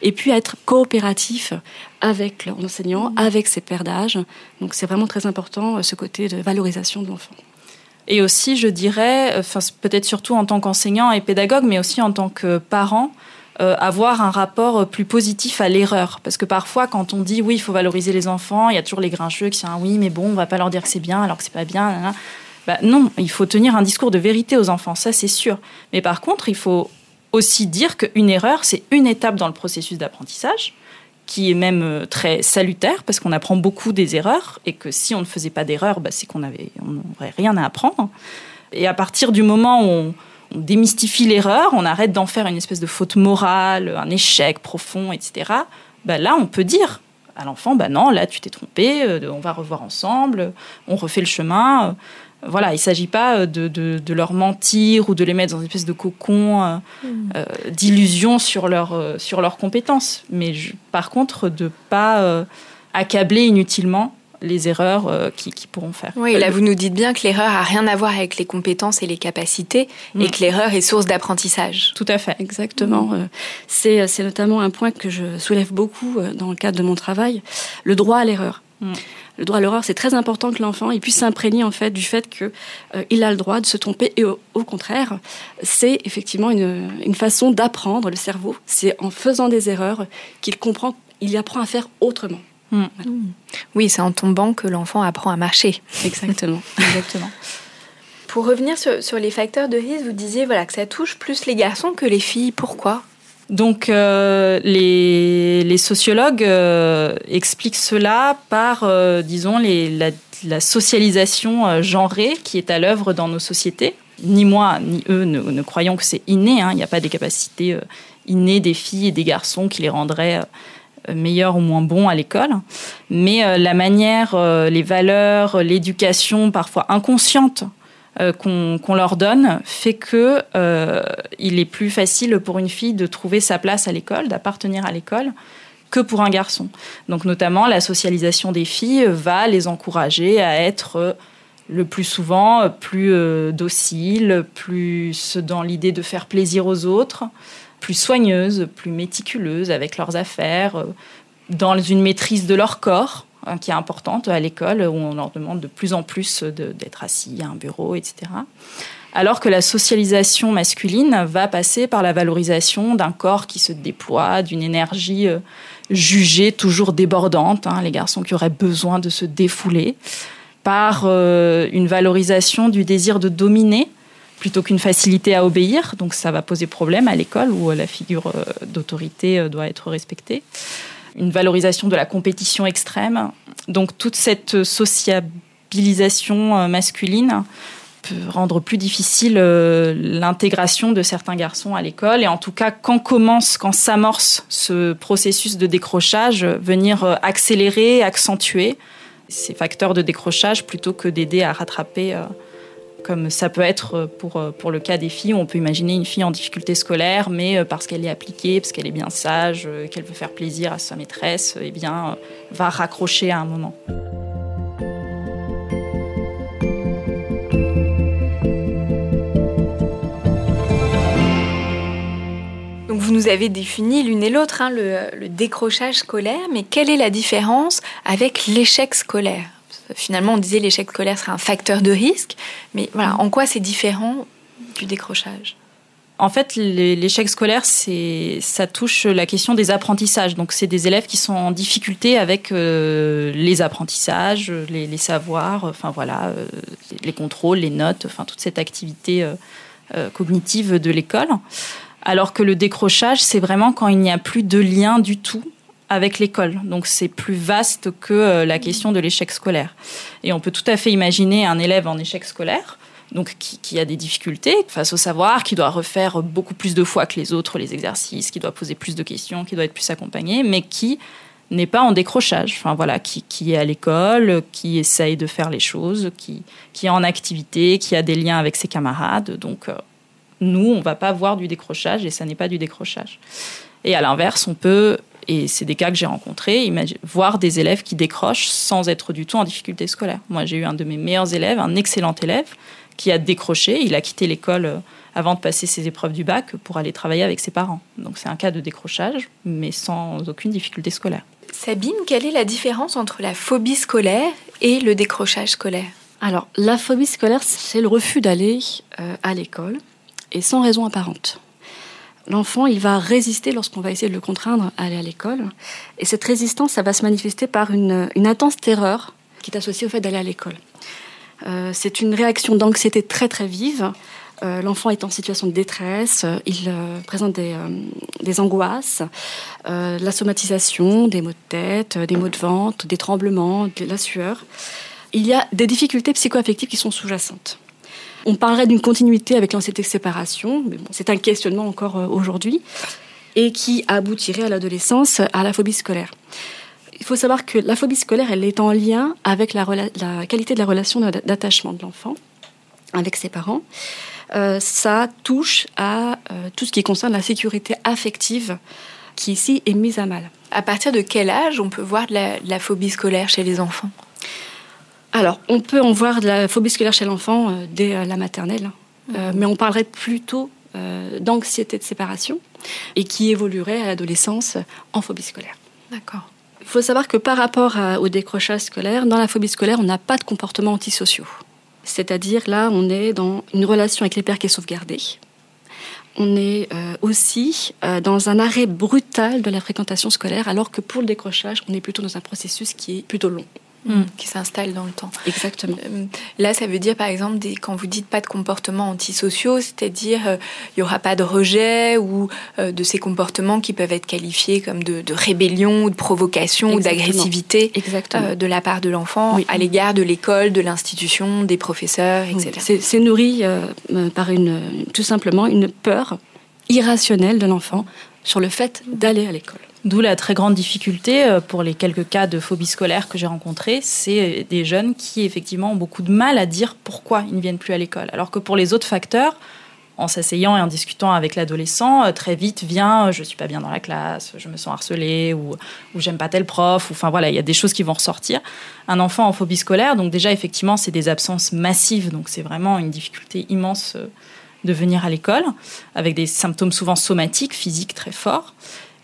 et puis à être coopératif avec l'enseignant, avec ses pairs d'âge. Donc c'est vraiment très important, euh, ce côté de valorisation de l'enfant. Et aussi, je dirais, enfin, peut-être surtout en tant qu'enseignant et pédagogue, mais aussi en tant que parent, euh, avoir un rapport plus positif à l'erreur. Parce que parfois, quand on dit oui, il faut valoriser les enfants, il y a toujours les grincheux qui disent ah oui, mais bon, on va pas leur dire que c'est bien alors que c'est pas bien. Bah, non, il faut tenir un discours de vérité aux enfants, ça c'est sûr. Mais par contre, il faut aussi dire qu'une erreur, c'est une étape dans le processus d'apprentissage qui est même euh, très salutaire parce qu'on apprend beaucoup des erreurs et que si on ne faisait pas d'erreurs, bah, c'est qu'on avait, on n'aurait rien à apprendre. Et à partir du moment où on, démystifie l'erreur, on arrête d'en faire une espèce de faute morale, un échec profond, etc. Bah, là, on peut dire à l'enfant, bah non, là tu t'es trompé, euh, on va revoir ensemble, on refait le chemin voilà, il ne s'agit pas euh, de, leur mentir ou de les mettre dans une espèce de cocon euh, mm. euh, d'illusion sur, leur, sur leurs compétences, mais par contre de ne pas accabler inutilement les erreurs qu'ils qui pourront faire. Oui, là vous nous dites bien que l'erreur a rien à voir avec les compétences et les capacités et mm. que l'erreur est source d'apprentissage. Tout à fait. Exactement. C'est c'est notamment un point que je soulève beaucoup dans le cadre de mon travail, le droit à l'erreur. Le droit à l'erreur, c'est très important que l'enfant puisse s'imprégner en fait du fait qu'il euh, a le droit de se tromper et au, contraire, c'est effectivement une, une façon d'apprendre le cerveau. C'est en faisant des erreurs qu'il comprend, il apprend à faire autrement. Hmm. Oui, c'est en tombant que l'enfant apprend à marcher. Exactement. Exactement. Pour revenir sur, les facteurs de risque, vous disiez voilà, que ça touche plus les garçons que les filles. Pourquoi? Donc euh, les, sociologues euh, expliquent cela par, euh, disons, la, socialisation genrée qui est à l'œuvre dans nos sociétés. Ni moi, ni eux ne, croyons que c'est inné. Hein. Il n'y a pas des capacités innées des filles et des garçons qui les rendraient meilleurs ou moins bons à l'école. Mais la manière, les valeurs, l'éducation parfois inconsciente euh, qu'on leur donne fait que euh, il est plus facile pour une fille de trouver sa place à l'école, d'appartenir à l'école, que pour un garçon. Donc notamment la socialisation des filles va les encourager à être le plus souvent plus euh, dociles, plus dans l'idée de faire plaisir aux autres, plus soigneuses, plus méticuleuses avec leurs affaires, dans une maîtrise de leur corps Hein, qui est importante à l'école, où on leur demande de plus en plus d'être assis à un bureau, etc. Alors que la socialisation masculine va passer par la valorisation d'un corps qui se déploie, d'une énergie euh, jugée toujours débordante, hein, les garçons qui auraient besoin de se défouler, par euh, une valorisation du désir de dominer plutôt qu'une facilité à obéir. Donc ça va poser problème à l'école où la figure euh, d'autorité doit être respectée une valorisation de la compétition extrême. Donc toute cette sociabilisation euh, masculine peut rendre plus difficile euh, l'intégration de certains garçons à l'école et en tout cas quand commence, quand s'amorce ce processus de décrochage, venir euh, accélérer, accentuer ces facteurs de décrochage plutôt que d'aider à rattraper comme ça peut être pour, pour le cas des filles. On peut imaginer une fille en difficulté scolaire, mais parce qu'elle est appliquée, parce qu'elle est bien sage, qu'elle veut faire plaisir à sa maîtresse, eh bien, va raccrocher à un moment. Vous nous avez défini l'une et l'autre hein, le décrochage scolaire, mais quelle est la différence avec l'échec scolaire? Finalement, on disait l'échec scolaire serait un facteur de risque, mais voilà, en quoi c'est différent du décrochage? En fait, l'échec scolaire, ça touche la question des apprentissages. Donc, c'est des élèves qui sont en difficulté avec euh, les apprentissages, les, savoirs, enfin voilà, euh, les contrôles, les notes, enfin toute cette activité euh, cognitive de l'école. Alors que le décrochage, c'est vraiment quand il n'y a plus de lien du tout avec l'école. Donc c'est plus vaste que euh, la question de l'échec scolaire. Et on peut tout à fait imaginer un élève en échec scolaire, donc qui, a des difficultés face au savoir, qui doit refaire beaucoup plus de fois que les autres les exercices, qui doit poser plus de questions, qui doit être plus accompagné, mais qui n'est pas en décrochage. Enfin voilà, qui, est à l'école, qui essaye de faire les choses, qui, qui est en activité, qui a des liens avec ses camarades. Donc euh, nous, on va pas voir du décrochage et ça n'est pas du décrochage. Et à l'inverse, on peut et c'est des cas que j'ai rencontrés, voir des élèves qui décrochent sans être du tout en difficulté scolaire. Moi, j'ai eu un de mes meilleurs élèves, un excellent élève, qui a décroché. Il a quitté l'école euh, avant de passer ses épreuves du bac pour aller travailler avec ses parents. Donc c'est un cas de décrochage, mais sans aucune difficulté scolaire. Sabine, quelle est la différence entre la phobie scolaire et le décrochage scolaire? Alors, la phobie scolaire, c'est le refus d'aller euh, à l'école et sans raison apparente l'enfant, il va résister lorsqu'on va essayer de le contraindre à aller à l'école. Et cette résistance, ça va se manifester par une, intense terreur qui est associée au fait d'aller à l'école. Euh, c'est une réaction d'anxiété très très vive. Euh, l'enfant est en situation de détresse, il euh, présente des, des angoisses, la somatisation, des maux de tête, des maux de ventre, des tremblements, de la sueur. Il y a des difficultés psychoaffectives qui sont sous-jacentes. On parlerait d'une continuité avec l'anxiété de séparation, mais bon, c'est un questionnement encore euh, aujourd'hui, et qui aboutirait à l'adolescence à la phobie scolaire. Il faut savoir que la phobie scolaire, elle est en lien avec la, qualité de la relation d'attachement de l'enfant avec ses parents. Euh, ça touche à euh, tout ce qui concerne la sécurité affective qui ici est mise à mal. À partir de quel âge on peut voir de la phobie scolaire chez les enfants? Alors, on peut en voir de la phobie scolaire chez l'enfant euh, dès euh, la maternelle, euh, mais on parlerait plutôt d'anxiété de séparation et qui évoluerait à l'adolescence en phobie scolaire. D'accord. Il faut savoir que par rapport au décrochage scolaire, dans la phobie scolaire, on n'a pas de comportement antisociaux. C'est-à-dire là, on est dans une relation avec les pères qui est sauvegardée. On est aussi dans un arrêt brutal de la fréquentation scolaire, alors que pour le décrochage, on est plutôt dans un processus qui est plutôt long. Mm. qui s'installe dans le temps. Exactement. Euh, là, ça veut dire, par exemple, des, quand vous dites pas de comportements antisociaux, c'est-à-dire euh, il y aura pas de rejet ou euh, de ces comportements qui peuvent être qualifiés comme de, de rébellion ou de provocation ou d'agressivité de la part de l'enfant à l'égard de l'école, de l'institution, des professeurs, etc. C'est nourri par une, tout simplement une peur irrationnelle de l'enfant sur le fait d'aller à l'école. D'où la très grande difficulté euh, pour les quelques cas de phobie scolaire que j'ai rencontrés, c'est des jeunes qui effectivement ont beaucoup de mal à dire pourquoi ils ne viennent plus à l'école. Alors que pour les autres facteurs, en s'asseyant et en discutant avec l'adolescent, euh, très vite vient je suis pas bien dans la classe, je me sens harcelé ou, ou j'aime pas tel prof. Ou, enfin voilà, il y a des choses qui vont ressortir. Un enfant en phobie scolaire, donc déjà effectivement c'est des absences massives, donc c'est vraiment une difficulté immense euh, de venir à l'école avec des symptômes souvent somatiques, physiques très forts.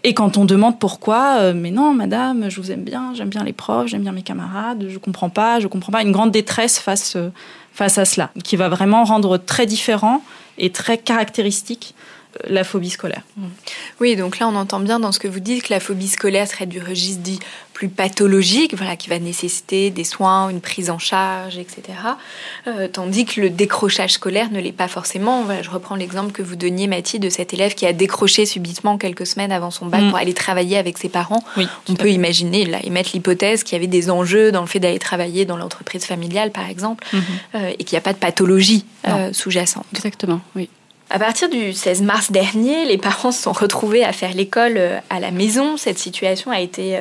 Et quand on demande pourquoi, euh, mais non, madame, je vous aime bien, j'aime bien les profs, j'aime bien mes camarades, je comprends pas, je comprends pas, une grande détresse face, euh, face à cela, qui va vraiment rendre très différent et très caractéristique la phobie scolaire. Oui, donc là on entend bien dans ce que vous dites que la phobie scolaire serait du registre dit plus pathologique, voilà, qui va nécessiter des soins, une prise en charge, etc. Euh, tandis que le décrochage scolaire ne l'est pas forcément. Voilà, je reprends l'exemple que vous donniez, Mathilde, de cet élève qui a décroché subitement quelques semaines avant son bac mm. pour aller travailler avec ses parents. On peut imaginer, là, émettre l'hypothèse qu'il y avait des enjeux dans le fait d'aller travailler dans l'entreprise familiale, par exemple, mm-hmm. euh, et qu'il n'y a pas de pathologie euh, sous-jacente. Exactement, oui. À partir du 16 mars dernier, les parents se sont retrouvés à faire l'école à la maison. Cette situation a été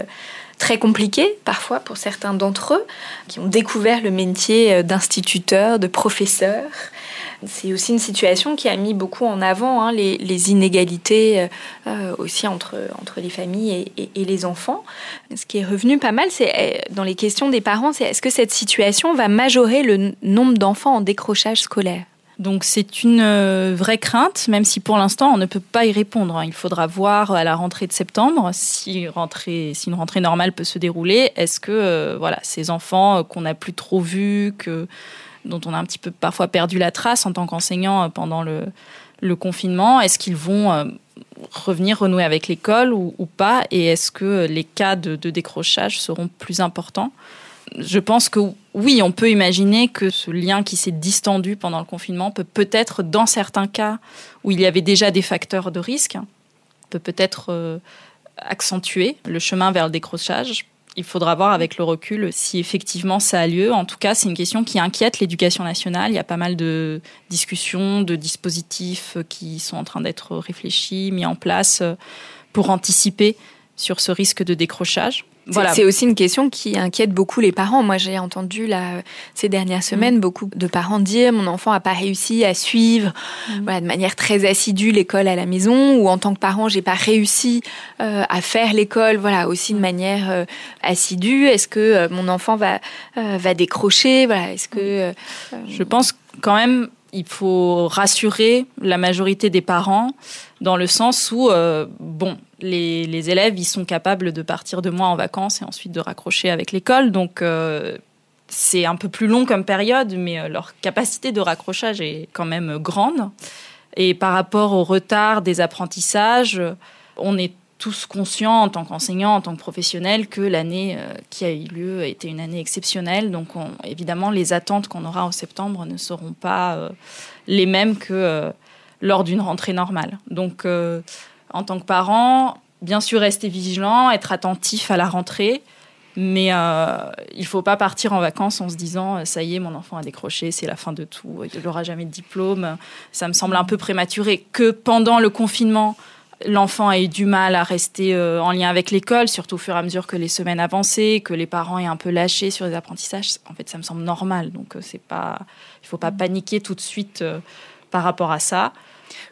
très compliqué parfois pour certains d'entre eux qui ont découvert le métier euh, d'instituteur, de professeur. C'est aussi une situation qui a mis beaucoup en avant hein, les, inégalités euh, euh, aussi entre, entre les familles et, et, les enfants. Ce qui est revenu pas mal, c'est dans les questions des parents, c'est est-ce que cette situation va majorer le nombre d'enfants en décrochage scolaire? Donc c'est une euh, vraie crainte, même si pour l'instant on ne peut pas y répondre. Hein. Il faudra voir à la rentrée de septembre si, une rentrée normale peut se dérouler. Est-ce que euh, voilà ces enfants euh, qu'on n'a plus trop vus, que dont on a un petit peu parfois perdu la trace en tant qu'enseignant pendant le, confinement, est-ce qu'ils vont revenir renouer avec l'école ou, pas? Et est-ce que les cas de décrochage seront plus importants? Je pense que oui, on peut imaginer que ce lien qui s'est distendu pendant le confinement peut peut-être, dans certains cas où il y avait déjà des facteurs de risque, peut peut-être euh, accentuer le chemin vers le décrochage. Il faudra voir avec le recul si effectivement ça a lieu. En tout cas, c'est une question qui inquiète l'éducation nationale. Il y a pas mal de discussions, de dispositifs qui sont en train d'être réfléchis, mis en place euh, pour anticiper sur ce risque de décrochage. C'est aussi une question qui inquiète beaucoup les parents. Moi, j'ai entendu là, ces dernières semaines mm. beaucoup de parents dire mon enfant n'a pas réussi à suivre mm. de manière très assidue l'école à la maison ou en tant que parent, j'ai pas réussi euh, à faire l'école voilà, aussi de mm. manière euh, assidue. Est-ce que euh, mon enfant va, va décrocher? Voilà, Est-ce que Je pense quand même il faut rassurer la majorité des parents dans le sens où, euh, bon, les, élèves, ils sont capables de partir de mois en vacances et ensuite de raccrocher avec l'école. Donc, euh, c'est un peu plus long comme période, mais euh, leur capacité de raccrochage est quand même grande. Et par rapport au retard des apprentissages, on est tous conscients en tant qu'enseignants, en tant que professionnels, que l'année qui a eu lieu a été une année exceptionnelle. Donc évidemment, les attentes qu'on aura en septembre ne seront pas les mêmes que lors d'une rentrée normale. Donc, euh, en tant que parent, bien sûr, rester vigilant, être attentif à la rentrée, mais euh, il ne faut pas partir en vacances en se disant euh, ça y est, mon enfant a décroché, c'est la fin de tout, il n'aura jamais de diplôme. Ça me semble un peu prématuré. Que pendant le confinement, l'enfant a eu du mal à rester en lien avec l'école, surtout au fur et à mesure que les semaines avançaient, que les parents aient un peu lâché sur les apprentissages. En fait, ça me semble normal. Donc, c'est pas, il faut pas paniquer tout de suite par rapport à ça.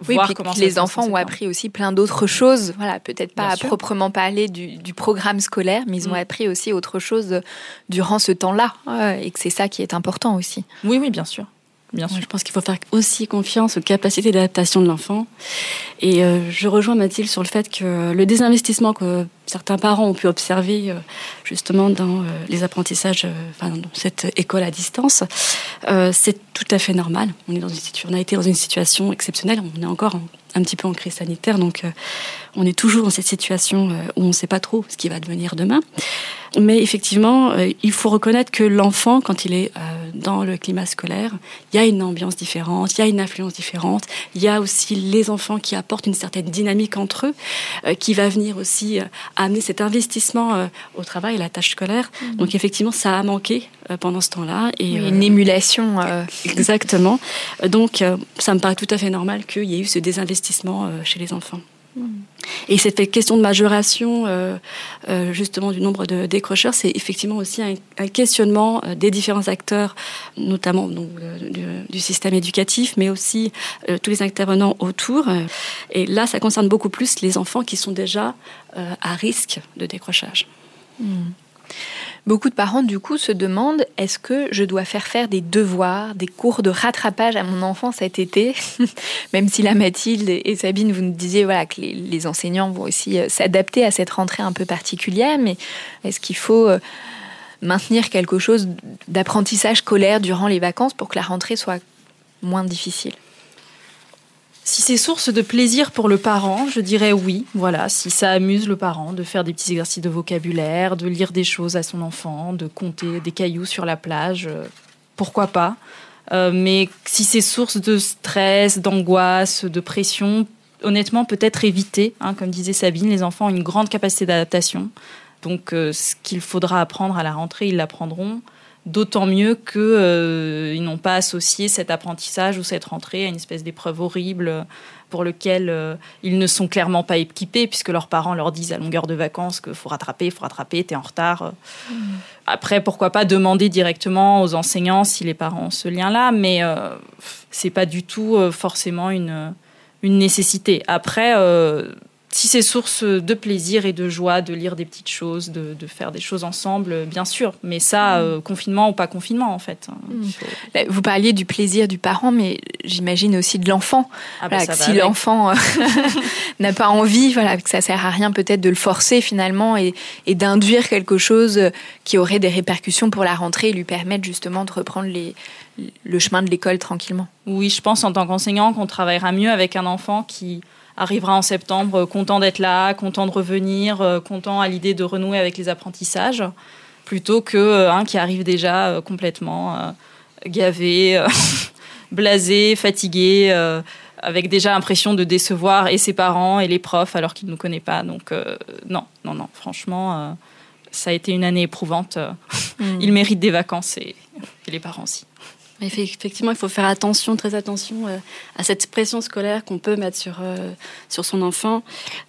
Oui, puis les enfants ont appris aussi plein d'autres choses. Voilà, peut-être pas à proprement parler du, programme scolaire, mais ils ont mm. appris aussi autre chose durant ce temps-là, et que c'est ça qui est important aussi. Oui, oui, bien sûr. Bien sûr. Je pense qu'il faut faire aussi confiance aux capacités d'adaptation de l'enfant. Et euh, je rejoins Mathilde sur le fait que le désinvestissement que certains parents ont pu observer justement dans les apprentissages, enfin, dans cette école à distance, c'est tout à fait normal. On, est dans une, on a été dans une situation exceptionnelle, on est encore un petit peu en crise sanitaire, donc on est toujours dans cette situation où on ne sait pas trop ce qui va devenir demain. Mais effectivement, euh, il faut reconnaître que l'enfant, quand il est euh, dans le climat scolaire, il y a une ambiance différente, il y a une influence différente. Il y a aussi les enfants qui apportent une certaine dynamique entre eux, euh, qui va venir aussi amener cet investissement au travail, à la tâche scolaire. Mmh. Donc effectivement, ça a manqué pendant ce temps-là. Et, une émulation. Exactement. Donc ça me paraît tout à fait normal qu'il y ait eu ce désinvestissement chez les enfants. Mmh. Et cette question de majoration, euh, euh, justement, du nombre de décrocheurs, c'est effectivement aussi un, questionnement euh, des différents acteurs, notamment donc, du, système éducatif, mais aussi tous les intervenants autour. Et là, ça concerne beaucoup plus les enfants qui sont déjà à risque de décrochage. Mmh. Beaucoup de parents, du coup, se demandent est-ce que je dois faire faire des devoirs, des cours de rattrapage à mon enfant cet été Même si la Mathilde et Sabine, vous nous disiez voilà, que les, enseignants vont aussi euh, s'adapter à cette rentrée un peu particulière, mais est-ce qu'il faut euh, maintenir quelque chose d'apprentissage scolaire durant les vacances pour que la rentrée soit moins difficile? Si c'est source de plaisir pour le parent, je dirais oui. Voilà, si ça amuse le parent de faire des petits exercices de vocabulaire, de lire des choses à son enfant, de compter des cailloux sur la plage, euh, pourquoi pas. Euh, mais si c'est source de stress, d'angoisse, de pression, honnêtement, peut-être éviter. Hein, comme disait Sabine, les enfants ont une grande capacité d'adaptation. Donc, euh, ce qu'il faudra apprendre à la rentrée, ils l'apprendront. D'autant mieux qu'ils euh, n'ont pas associé cet apprentissage ou cette rentrée à une espèce d'épreuve horrible pour lequel euh, ils ne sont clairement pas équipés puisque leurs parents leur disent à longueur de vacances qu'il faut rattraper, il faut rattraper, t'es en retard. Mmh. Après, pourquoi pas demander directement aux enseignants si les parents ont ce lien-là, mais euh, c'est pas du tout forcément une, une nécessité. Après, si c'est source de plaisir et de joie de lire des petites choses, de, faire des choses ensemble, bien sûr. Mais ça, mm. euh, confinement ou pas confinement, en fait. Mm. Vous parliez du plaisir du parent, mais j'imagine aussi de l'enfant. Ah bah si l'enfant euh, n'a pas envie, voilà, que ça sert à rien peut-être de le forcer finalement et, d'induire quelque chose qui aurait des répercussions pour la rentrée et lui permettre justement de reprendre les, le chemin de l'école tranquillement. Oui, je pense en tant qu'enseignant qu'on travaillera mieux avec un enfant qui arrivera en septembre content d'être là, content de revenir, euh, content à l'idée de renouer avec les apprentissages, plutôt que euh, un qui arrive déjà euh, complètement gavé, blasé, fatigué, avec déjà l'impression de décevoir et ses parents et les profs alors qu'il ne nous connaît pas. Donc non, non, non, franchement, ça a été une année éprouvante. Mm. Il mérite des vacances et les parents aussi. Effectivement, il faut faire attention, très attention euh, à cette pression scolaire qu'on peut mettre sur, euh, sur son enfant.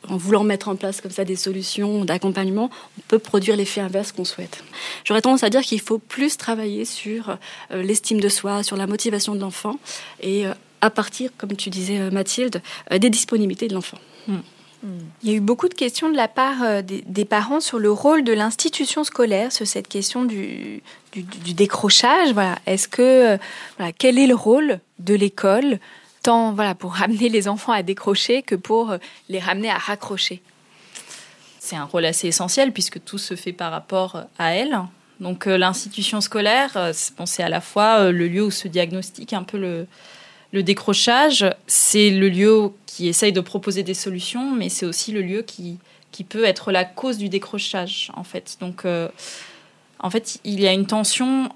En voulant mettre en place comme ça des solutions d'accompagnement, on peut produire l'effet inverse qu'on souhaite. J'aurais tendance à dire qu'il faut plus travailler sur euh, l'estime de soi, sur la motivation de l'enfant et à partir, comme tu disais Mathilde, des disponibilités de l'enfant. Hmm. Il y a eu beaucoup de questions de la part des, parents sur le rôle de l'institution scolaire, sur cette question du, décrochage. Voilà. Est-ce que, euh, quel est le rôle de l'école, tant voilà, pour ramener les enfants à décrocher que pour euh, les ramener à raccrocher? C'est un rôle assez essentiel puisque tout se fait par rapport à elle. Donc l'institution scolaire, c'est à la fois le lieu où se diagnostique un peu le, décrochage, c'est le lieu qui essaye de proposer des solutions, mais c'est aussi le lieu qui, qui peut être la cause du décrochage, en fait. Donc, euh, en fait, il y a une tension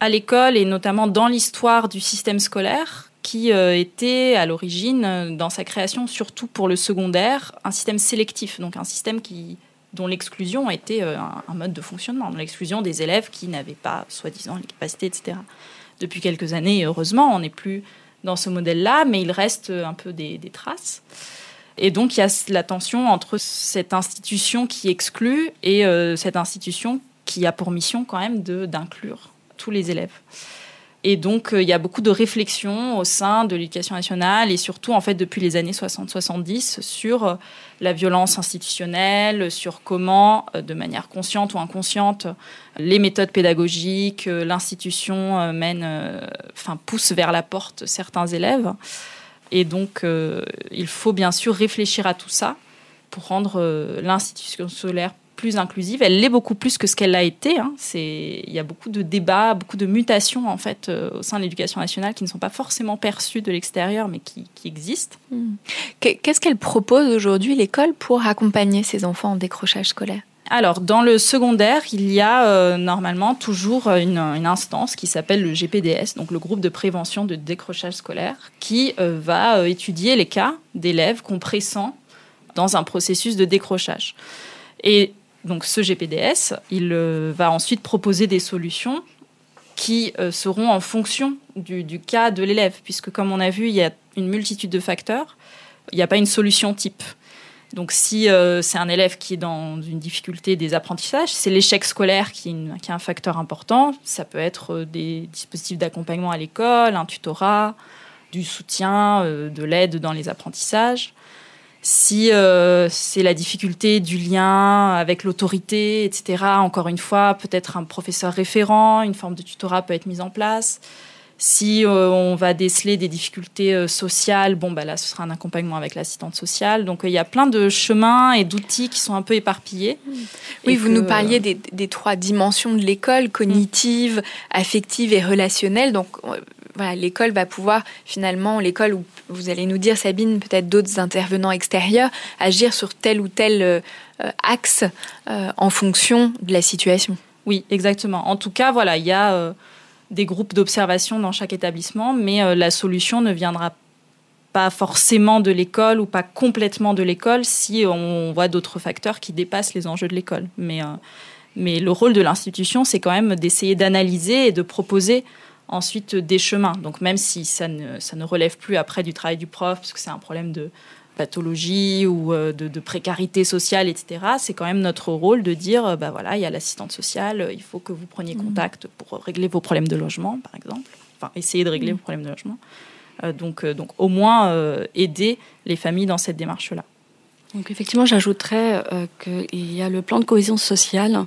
à l'école et notamment dans l'histoire du système scolaire qui euh, était à l'origine, dans sa création, surtout pour le secondaire, un système sélectif, donc un système qui, dont l'exclusion était euh, un, mode de fonctionnement, l'exclusion des élèves qui n'avaient pas, soi-disant, les capacités, etc. Depuis quelques années, heureusement, on n'est plus dans ce modèle-là, mais il reste un peu des, traces. Et donc, il y a la tension entre cette institution qui exclut et euh, cette institution qui a pour mission quand même d'inclure tous les élèves. Et donc, euh, il y a beaucoup de réflexions au sein de l'éducation nationale et surtout, en fait, depuis les années 60-70 sur euh, la violence institutionnelle, sur comment, euh, de manière consciente ou inconsciente, les méthodes pédagogiques, l'institution mène, enfin, pousse vers la porte certains élèves. Et donc, il faut bien sûr réfléchir à tout ça pour rendre l'institution scolaire plus inclusive. Elle l'est beaucoup plus que ce qu'elle a été. Hein. C'est, il y a beaucoup de débats, beaucoup de mutations en fait au sein de l'éducation nationale qui ne sont pas forcément perçues de l'extérieur, mais qui, qui existent. Hmm. Qu'est-ce qu'elle propose aujourd'hui l'école pour accompagner ces enfants en décrochage scolaire? Alors, dans le secondaire, il y a euh, normalement toujours une, instance qui s'appelle le GPDS, donc le groupe de prévention de décrochage scolaire, qui euh, va euh, étudier les cas d'élèves qu'on pressent dans un processus de décrochage. Et donc, ce GPDS, il va ensuite proposer des solutions qui seront en fonction du, cas de l'élève, puisque comme on a vu, il y a une multitude de facteurs. Il n'y a pas une solution type. Donc si euh, c'est un élève qui est dans une difficulté des apprentissages, c'est l'échec scolaire qui est, un facteur important. Ça peut être euh, des dispositifs d'accompagnement à l'école, un tutorat, du soutien, euh, de l'aide dans les apprentissages. Si c'est la difficulté du lien avec l'autorité, etc., encore une fois, peut-être un professeur référent, une forme de tutorat peut être mise en place. Si euh, on va déceler des difficultés euh, sociales, bon, bah là, ce sera un accompagnement avec l'assistante sociale. Donc, euh, il y a plein de chemins et d'outils qui sont un peu éparpillés. Oui, vous nous parliez des, trois dimensions de l'école, cognitive, affective et relationnelle. Donc, voilà, l'école va pouvoir finalement, l'école où vous allez nous dire, Sabine, peut-être d'autres intervenants extérieurs, agir sur tel ou tel axe en fonction de la situation. Oui, exactement. En tout cas, voilà, il y a des groupes d'observation dans chaque établissement, mais euh, la solution ne viendra pas forcément de l'école ou pas complètement de l'école si on voit d'autres facteurs qui dépassent les enjeux de l'école. Mais, euh, mais le rôle de l'institution, c'est quand même d'essayer d'analyser et de proposer ensuite des chemins. Donc même si ça ne, ça ne relève plus après du travail du prof, parce que c'est un problème de, pathologie ou euh, de, précarité sociale, etc., c'est quand même notre rôle de dire, euh, bah voilà, il y a l'assistante sociale, il faut que vous preniez mmh. contact pour régler vos problèmes de logement, par exemple, enfin essayer de régler mmh. vos problèmes de logement. Euh, donc, donc au moins aider les familles dans cette démarche-là. Donc effectivement, j'ajouterais qu'il y a le plan de cohésion sociale euh,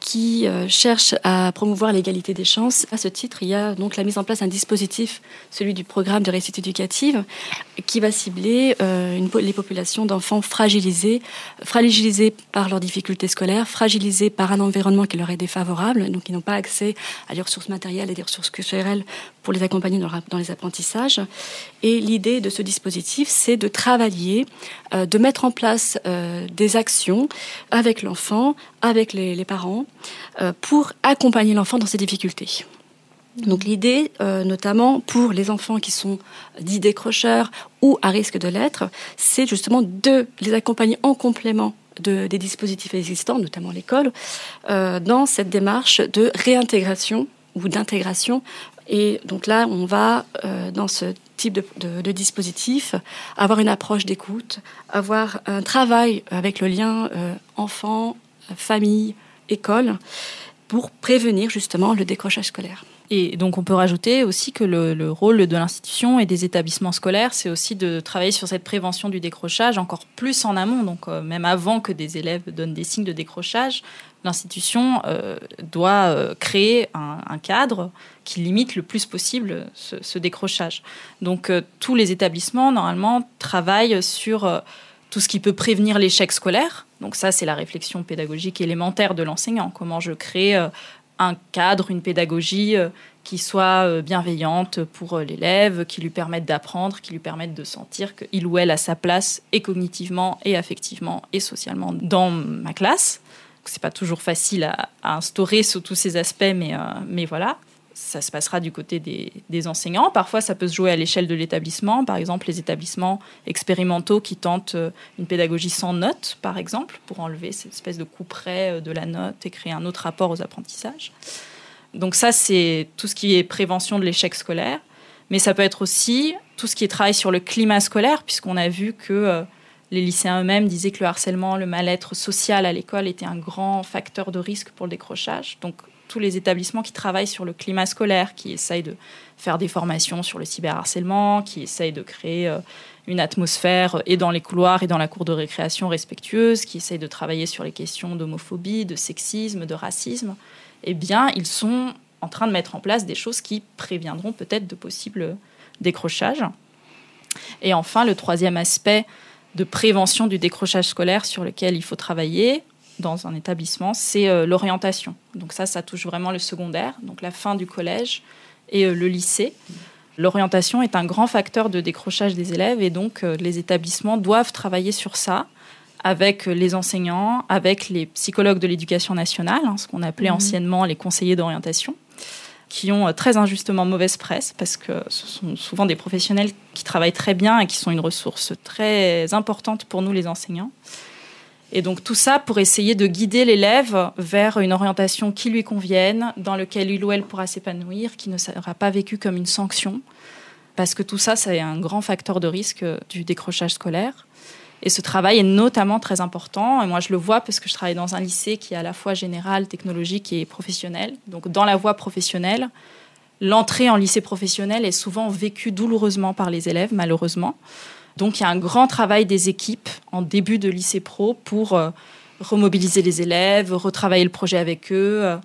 qui euh, cherche à promouvoir l'égalité des chances. À ce titre, il y a donc la mise en place d'un dispositif, celui du programme de réussite éducative, qui va cibler euh, les populations d'enfants fragilisés, fragilisés par leurs difficultés scolaires, fragilisés par un environnement qui leur est défavorable, donc ils n'ont pas accès à des ressources matérielles et des ressources culturelles pour les accompagner dans, les apprentissages. Et l'idée de ce dispositif, c'est de travailler, euh, de mettre en place euh, des actions avec l'enfant, avec les, parents, euh, pour accompagner l'enfant dans ses difficultés. Donc l'idée, notamment pour les enfants qui sont dits décrocheurs ou à risque de l'être, c'est justement de les accompagner en complément de, des dispositifs existants, notamment l'école, dans cette démarche de réintégration ou d'intégration et donc là, on va, euh, dans ce type de, dispositif, avoir une approche d'écoute, avoir un travail avec le lien euh, enfant, famille, école, pour prévenir justement le décrochage scolaire. Et donc on peut rajouter aussi que le, rôle de l'institution et des établissements scolaires, c'est aussi de travailler sur cette prévention du décrochage encore plus en amont, donc euh, même avant que des élèves donnent des signes de décrochage, l'institution euh, doit euh, créer un, cadre qui limite le plus possible ce, décrochage. Donc tous les établissements, normalement, travaillent sur tout ce qui peut prévenir l'échec scolaire. Donc ça, c'est la réflexion pédagogique élémentaire de l'enseignant. Comment je crée un cadre, une pédagogie euh, qui soit euh, bienveillante pour euh, l'élève, qui lui permette d'apprendre, qui lui permette de sentir qu'il ou elle a sa place et cognitivement et affectivement et socialement dans ma classe. C'est pas toujours facile à, instaurer sur tous ces aspects, mais, mais voilà ça se passera du côté des, enseignants. Parfois, ça peut se jouer à l'échelle de l'établissement. Par exemple, les établissements expérimentaux qui tentent euh, une pédagogie sans notes, par exemple, pour enlever cette espèce de coup près euh, de la note et créer un autre rapport aux apprentissages. Donc ça, c'est tout ce qui est prévention de l'échec scolaire. Mais ça peut être aussi tout ce qui est travail sur le climat scolaire, puisqu'on a vu que euh, les lycéens eux-mêmes disaient que le harcèlement, le mal-être social à l'école était un grand facteur de risque pour le décrochage. Donc tous les établissements qui travaillent sur le climat scolaire, qui essayent de faire des formations sur le cyberharcèlement, qui essayent de créer euh, une atmosphère euh, et dans les couloirs et dans la cour de récréation respectueuse, qui essayent de travailler sur les questions d'homophobie, de sexisme, de racisme, eh bien, ils sont en train de mettre en place des choses qui préviendront peut-être de possibles décrochages. Et enfin, le troisième aspect de prévention du décrochage scolaire sur lequel il faut travailler dans un établissement, c'est euh, l'orientation. Donc ça, ça touche vraiment le secondaire, donc la fin du collège et euh, le lycée. L'orientation est un grand facteur de décrochage des élèves et donc euh, les établissements doivent travailler sur ça avec les enseignants, avec les psychologues de l'éducation nationale, hein, ce qu'on appelait anciennement les conseillers d'orientation, qui ont très injustement mauvaise presse parce que ce sont souvent des professionnels qui travaillent très bien et qui sont une ressource très importante pour nous les enseignants. Et donc tout ça pour essayer de guider l'élève vers une orientation qui lui convienne, dans laquelle il ou elle pourra s'épanouir, qui ne sera pas vécu comme une sanction, parce que tout ça, c'est un grand facteur de risque du décrochage scolaire. Et ce travail est notamment très important. Et moi, je le vois parce que je travaille dans un lycée qui est à la fois général, technologique et professionnel. Donc, dans la voie professionnelle, l'entrée en lycée professionnel est souvent vécue douloureusement par les élèves, malheureusement. Donc il y a un grand travail des équipes en début de lycée pro pour euh, remobiliser les élèves, retravailler le projet avec eux, euh,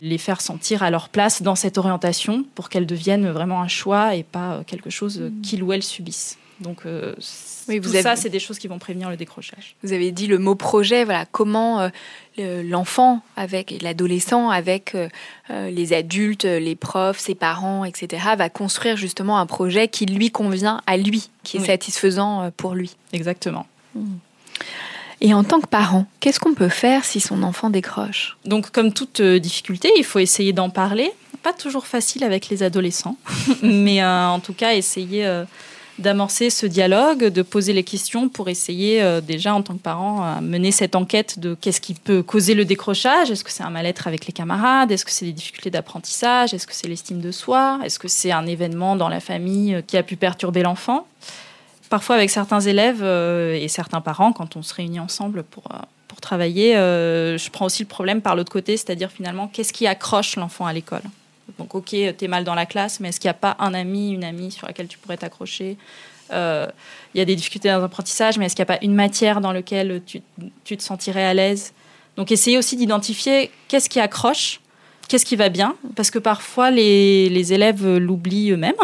les faire sentir à leur place dans cette orientation pour qu'elles deviennent vraiment un choix et pas euh, quelque chose qu'ils ou elles subissent. Donc oui, tout ça, c'est des choses qui vont prévenir le décrochage. Vous avez dit le mot projet, voilà, comment l'enfant avec l'adolescent, avec les adultes, les profs, ses parents, etc., va construire justement un projet qui lui convient à lui, qui est satisfaisant pour lui. Exactement. Hmm. Et en tant que parent, qu'est-ce qu'on peut faire si son enfant décroche? Donc, comme toute difficulté, il faut essayer d'en parler. Pas toujours facile avec les adolescents, mais en tout cas, essayer d'amorcer ce dialogue, de poser les questions pour essayer euh, déjà en tant que parent à mener cette enquête de qu'est-ce qui peut causer le décrochage. Est-ce que c'est un mal-être avec les camarades? Est-ce que c'est des difficultés d'apprentissage? Est-ce que c'est l'estime de soi? Est-ce que c'est un événement dans la famille euh, qui a pu perturber l'enfant? Parfois avec certains élèves euh, et certains parents, quand on se réunit ensemble pour, pour travailler, je prends aussi le problème par l'autre côté, c'est-à-dire finalement qu'est-ce qui accroche l'enfant à l'école? Donc, ok, t'es mal dans la classe, mais est-ce qu'il n'y a pas un ami, une amie sur laquelle tu pourrais t'accrocher euh, Il y a des difficultés dans l'apprentissage, mais est-ce qu'il n'y a pas une matière dans laquelle tu, te sentirais à l'aise? Donc, essayer aussi d'identifier qu'est-ce qui accroche, qu'est-ce qui va bien, parce que parfois les, élèves l'oublient eux-mêmes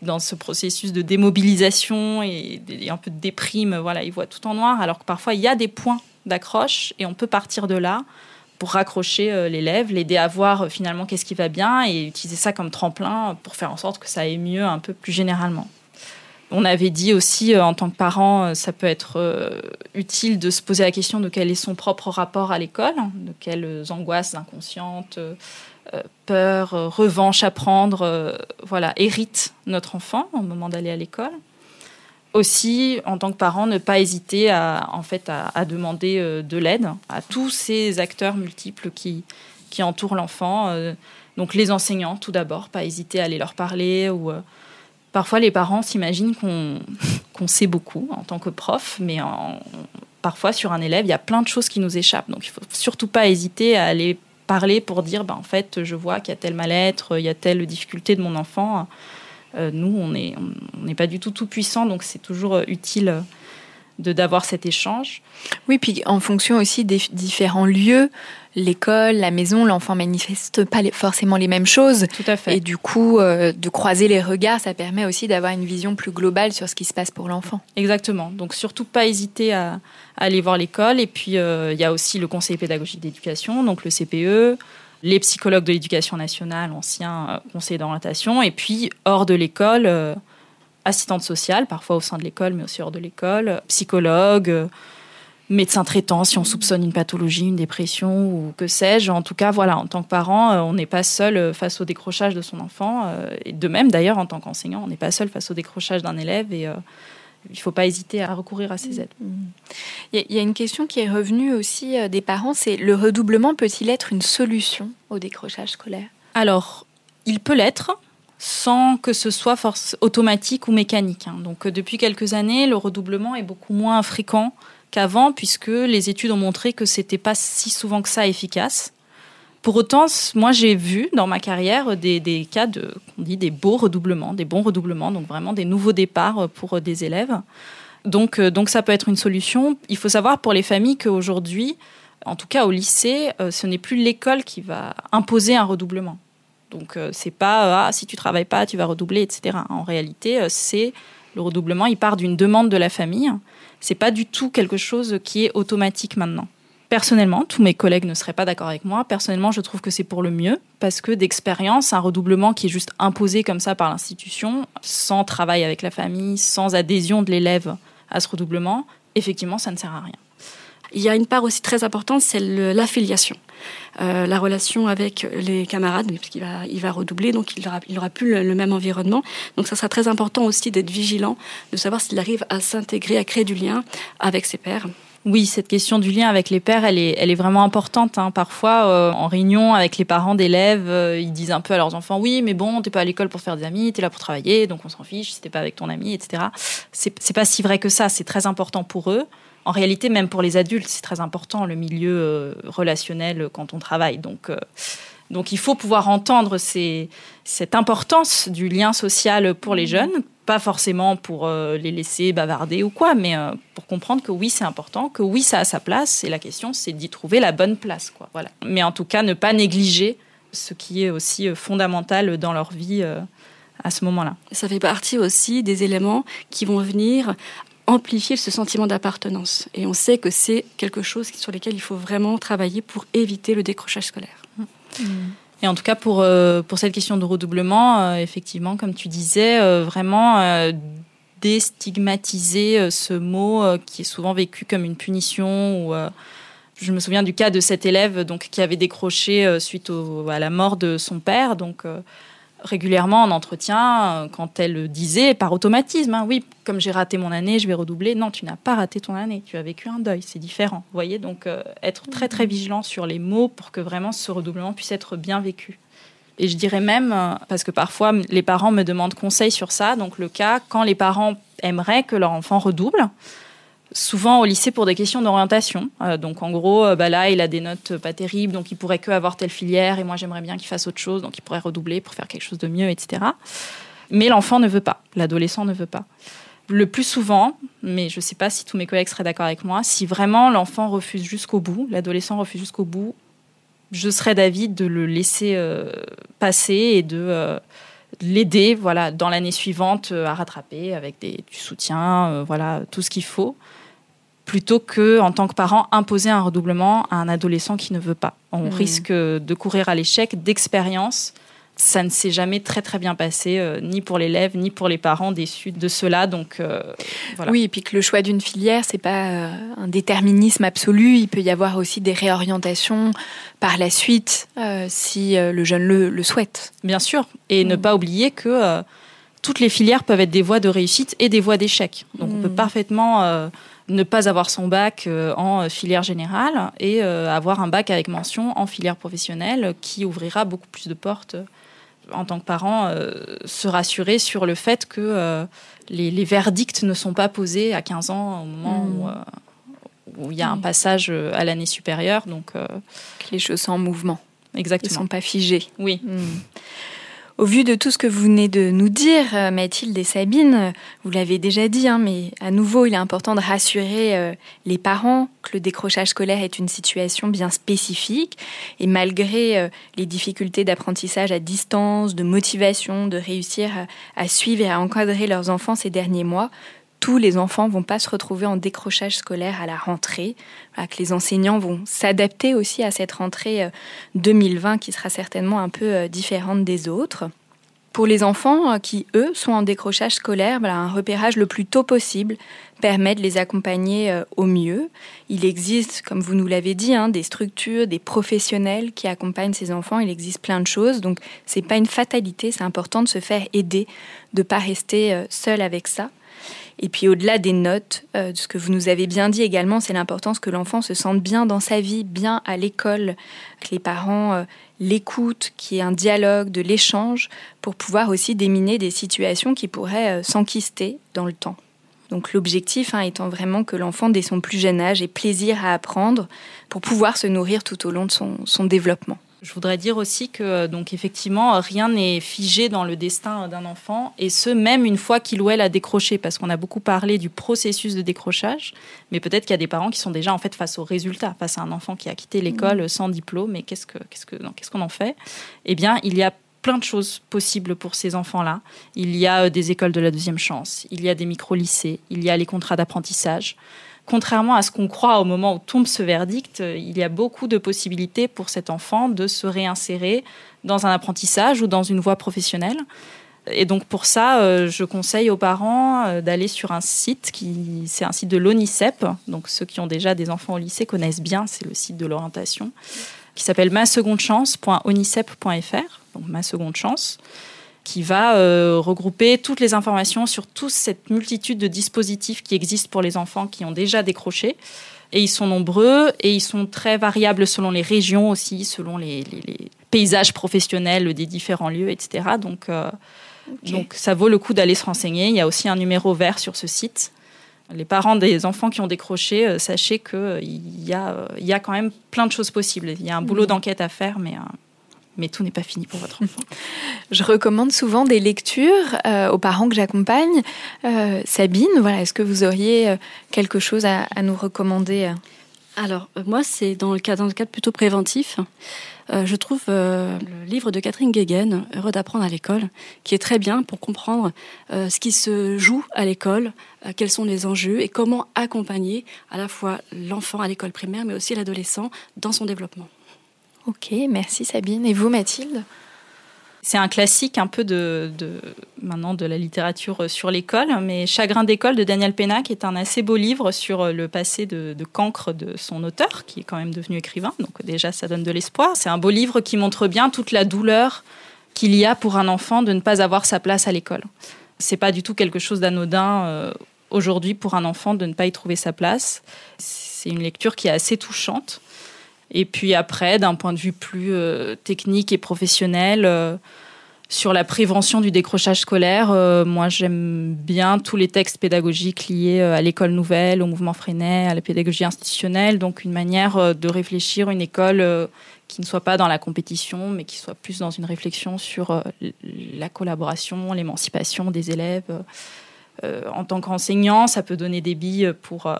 dans ce processus de démobilisation et, et, un peu de déprime. Voilà, ils voient tout en noir, alors que parfois il y a des points d'accroche et on peut partir de là pour raccrocher euh, l'élève, l'aider à voir euh, finalement qu'est-ce qui va bien et utiliser ça comme tremplin pour faire en sorte que ça aille mieux un peu plus généralement. On avait dit aussi, euh, en tant que parent, ça peut être utile de se poser la question de quel est son propre rapport à l'école, hein, de quelles angoisses inconscientes, peur, revanche à prendre, voilà, hérite notre enfant au moment d'aller à l'école aussi, en tant que parent, ne pas hésiter à, en fait, à, demander euh, de l'aide à tous ces acteurs multiples qui, entourent l'enfant. Euh, donc les enseignants, tout d'abord, pas hésiter à aller leur parler. Ou, euh, parfois, les parents s'imaginent qu'on sait beaucoup en tant que prof, mais parfois, sur un élève, il y a plein de choses qui nous échappent. Donc il faut surtout pas hésiter à aller parler pour dire, ben, en fait, je vois qu'il y a tel mal-être, il y a telle difficulté de mon enfant nous, on n'est on, pas du tout tout puissant, donc c'est toujours euh, utile euh, de d'avoir cet échange. Oui, puis en fonction aussi des différents lieux, l'école, la maison, l'enfant manifeste pas forcément les mêmes choses. Tout à fait. Et du coup, de croiser les regards, ça permet aussi d'avoir une vision plus globale sur ce qui se passe pour l'enfant. Exactement. Donc surtout pas hésiter à, à aller voir l'école. Et puis il y a aussi le conseil pédagogique d'éducation, donc le CPE les psychologues de l'éducation nationale, anciens euh, conseillers d'orientation, et puis hors de l'école, euh, assistante sociale, parfois au sein de l'école, mais aussi hors de l'école, psychologue, euh, médecin traitant si on soupçonne une pathologie, une dépression ou que sais-je. En tout cas, voilà, en tant que parent, on n'est pas seul face au décrochage de son enfant. Et de même, d'ailleurs, en tant qu'enseignant, on n'est pas seul face au décrochage d'un élève. Il ne faut pas hésiter à recourir à ces aides. Il y a une question qui est revenue aussi euh, des parents, c'est le redoublement peut-il être une solution au décrochage scolaire? Alors, il peut l'être sans que ce soit force automatique ou mécanique. Hein. Donc euh, depuis quelques années, le redoublement est beaucoup moins fréquent qu'avant puisque les études ont montré que c'était pas si souvent que ça efficace. Pour autant, moi j'ai vu dans ma carrière des, cas de, on dit des beaux redoublements, des bons redoublements, donc vraiment des nouveaux départs pour des élèves. Donc, euh, donc ça peut être une solution. Il faut savoir pour les familles qu'aujourd'hui, en tout cas au lycée, euh, ce n'est plus l'école qui va imposer un redoublement. Donc euh, c'est pas ah, si tu travailles pas, tu vas redoubler, etc. En réalité, c'est Le redoublement, il part d'une demande de la famille. C'est pas du tout quelque chose qui est automatique maintenant. Personnellement, tous mes collègues ne seraient pas d'accord avec moi. Personnellement, je trouve que c'est pour le mieux parce que d'expérience, un redoublement qui est juste imposé comme ça par l'institution, sans travail avec la famille, sans adhésion de l'élève à ce redoublement, effectivement, ça ne sert à rien. Il y a une part aussi très importante, c'est l'affiliation. Euh, la relation avec les camarades, puisqu'il va, il va redoubler, donc il n'aura aura plus le, même environnement. Donc ça sera très important aussi d'être vigilant, de savoir s'il arrive à s'intégrer, à créer du lien avec ses pairs. Oui, cette question du lien avec les pères, elle est, elle est vraiment importante. Hein. Parfois, euh, en réunion avec les parents d'élèves, euh, ils disent un peu à leurs enfants, oui, mais bon, t'es pas à l'école pour faire des amis, t'es là pour travailler, donc on s'en fiche si t'es pas avec ton ami, etc. C'est pas si vrai que ça. C'est très important pour eux. En réalité, même pour les adultes, c'est très important le milieu euh, relationnel quand on travaille. Donc, donc il faut pouvoir entendre cette importance du lien social pour les jeunes, pas forcément pour euh, les laisser bavarder ou quoi, mais euh, pour comprendre que oui, c'est important, que oui, ça a sa place. Et la question, c'est d'y trouver la bonne place. Quoi, voilà. Mais en tout cas, ne pas négliger ce qui est aussi euh, fondamental dans leur vie à ce moment-là. Ça fait partie aussi des éléments qui vont venir amplifier ce sentiment d'appartenance. Et on sait que c'est quelque chose sur lequel il faut vraiment travailler pour éviter le décrochage scolaire. Mmh. Et en tout cas, pour, euh, pour cette question de redoublement, euh, effectivement, comme tu disais, euh, vraiment déstigmatiser ce mot qui est souvent vécu comme une punition. Ou, je me souviens du cas de cet élève donc, qui avait décroché suite à la mort de son père. Donc, régulièrement en entretien, euh, quand elle disait par automatisme, hein, oui, comme j'ai raté mon année, je vais redoubler. Non, tu n'as pas raté ton année, tu as vécu un deuil, c'est différent. Vous voyez, donc euh, être très très vigilant sur les mots pour que vraiment ce redoublement puisse être bien vécu. Et je dirais même, euh, parce que parfois les parents me demandent conseil sur ça, donc le cas quand les parents aimeraient que leur enfant redouble, souvent au lycée pour des questions d'orientation. Euh, donc en gros, euh, bah là, il a des notes pas terribles, donc il pourrait que avoir telle filière, et moi j'aimerais bien qu'il fasse autre chose, donc il pourrait redoubler pour faire quelque chose de mieux, etc. Mais l'enfant ne veut pas, l'adolescent ne veut pas. Le plus souvent, mais je ne sais pas si tous mes collègues seraient d'accord avec moi, si vraiment l'enfant refuse jusqu'au bout, l'adolescent refuse jusqu'au bout, je serais d'avis de le laisser euh, passer et de l'aider voilà, dans l'année suivante à rattraper avec du soutien, voilà, tout ce qu'il faut plutôt que, en tant que parent, imposer un redoublement à un adolescent qui ne veut pas. On hmm. risque de courir à l'échec d'expérience. Ça ne s'est jamais très très bien passé, euh, ni pour l'élève, ni pour les parents déçus de cela. Donc, euh, Oui, et puis que le choix d'une filière, c'est pas euh, un déterminisme absolu. Il peut y avoir aussi des réorientations par la suite, si le jeune le, souhaite. Bien sûr. Et ne hmm. pas oublier que toutes les filières peuvent être des voies de réussite et des voies d'échec. Donc, on peut hmm. parfaitement ne pas avoir son bac euh, en filière générale et euh, avoir un bac avec mention en filière professionnelle qui ouvrira beaucoup plus de portes en tant que parent, euh, se rassurer sur le fait que les, verdicts ne sont pas posés à 15 ans au moment mmh. où, il y a un passage à l'année supérieure. Donc, les choses sont en mouvement. Exactement. Ils ne sont pas figés. Oui. Mmh. Au vu de tout ce que vous venez de nous dire, euh, Mathilde et Sabine, vous l'avez déjà dit, hein, mais à nouveau, il est important de rassurer euh, les parents que le décrochage scolaire est une situation bien spécifique. Et malgré euh, les difficultés d'apprentissage à distance, de motivation, de réussir à suivre et à encadrer leurs enfants ces derniers mois, tous les enfants vont pas se retrouver en décrochage scolaire à la rentrée, que les enseignants vont s'adapter aussi à cette rentrée 2020 euh, qui sera certainement un peu euh, différente des autres. Pour les enfants euh, qui, eux, sont en décrochage scolaire, un repérage le plus tôt possible permet de les accompagner au mieux. Il existe, comme vous nous l'avez dit, hein, des structures, des professionnels qui accompagnent ces enfants. Il existe plein de choses, donc c'est pas une fatalité. C'est important de se faire aider, de pas rester seul avec ça. Et puis au-delà des notes, euh, ce que vous nous avez bien dit également, c'est l'importance que l'enfant se sente bien dans sa vie, bien à l'école, que les parents euh, l'écoutent, qu'il y ait un dialogue, de l'échange, pour pouvoir aussi déminer des situations qui pourraient euh, s'enquister dans le temps. Donc l'objectif hein, étant vraiment que l'enfant, dès son plus jeune âge, ait plaisir à apprendre pour pouvoir se nourrir tout au long de son développement. Je voudrais dire aussi que, euh, donc effectivement, rien n'est figé dans le destin d'un enfant, et ce, même une fois qu'il ou elle a décroché, parce qu'on a beaucoup parlé du processus de décrochage, mais peut-être qu'il y a des parents qui sont déjà en fait face au résultat, face à un enfant qui a quitté l'école mmh. sans diplôme, et qu'est-ce qu'on que, en fait? Eh bien, il y a plein de choses possibles pour ces enfants-là. Il y a des écoles de la deuxième chance, il y a des micro-lycées, il y a les contrats d'apprentissage. Contrairement à ce qu'on croit au moment où tombe ce verdict, il y a beaucoup de possibilités pour cet enfant de se réinsérer dans un apprentissage ou dans une voie professionnelle. Et donc pour ça, euh, je conseille aux parents euh, d'aller sur un site qui, c'est un site de l'ONICEP. Donc ceux qui ont déjà des enfants au lycée connaissent bien, c'est le site de l'orientation, qui s'appelle ma seconde chance.onicep.fr. Donc ma seconde chance qui va euh, regrouper toutes les informations sur toute cette multitude de dispositifs qui existent pour les enfants qui ont déjà décroché. Et ils sont nombreux et ils sont très variables selon les régions aussi, selon les, paysages professionnels des différents lieux, etc. Donc, euh, donc ça vaut le coup d'aller se renseigner. Il y a aussi un numéro vert sur ce site. Les parents des enfants qui ont décroché, euh, sachez qu'il y, a, il y a quand même plein de choses possibles. Il y a un boulot mmh. d'enquête à faire, mais mais tout n'est pas fini pour votre enfant. Je recommande souvent des lectures euh, aux parents que j'accompagne. Euh, Sabine, voilà, est-ce que vous auriez euh, quelque chose à, nous recommander Alors, moi, c'est dans le cadre, plutôt préventif. je trouve le livre de Catherine Guéguen, Heureux d'apprendre à l'école, qui est très bien pour comprendre ce qui se joue à l'école, quels sont les enjeux et comment accompagner à la fois l'enfant à l'école primaire, mais aussi l'adolescent dans son développement. Ok, merci Sabine. Et vous, Mathilde? C'est un classique un peu de, maintenant de la littérature sur l'école, mais Chagrin d'école de Daniel Pénac est un assez beau livre sur le passé de, cancre de son auteur, qui est quand même devenu écrivain. Donc déjà, ça donne de l'espoir. C'est un beau livre qui montre bien toute la douleur qu'il y a pour un enfant de ne pas avoir sa place à l'école. C'est pas du tout quelque chose d'anodin euh, aujourd'hui pour un enfant de ne pas y trouver sa place. C'est une lecture qui est assez touchante. Et puis après, d'un point de vue plus euh, technique et professionnel, euh, sur la prévention du décrochage scolaire, euh, moi j'aime bien tous les textes pédagogiques liés à l'école nouvelle, au mouvement Freinet, à la pédagogie institutionnelle. Donc une manière de réfléchir une école qui ne soit pas dans la compétition, mais qui soit plus dans une réflexion sur la collaboration, l'émancipation des élèves. en tant qu'enseignant, ça peut donner des billes pour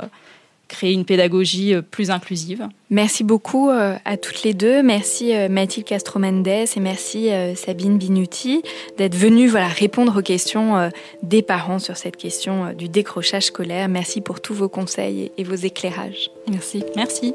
créer une pédagogie euh, plus inclusive. Merci beaucoup euh, à toutes les deux. Merci euh, Mathilde Castro-Mendes et merci Sabine Binuti d'être venue voilà, répondre aux questions des parents sur cette question du décrochage scolaire. Merci pour tous vos conseils et vos éclairages. Merci. Merci.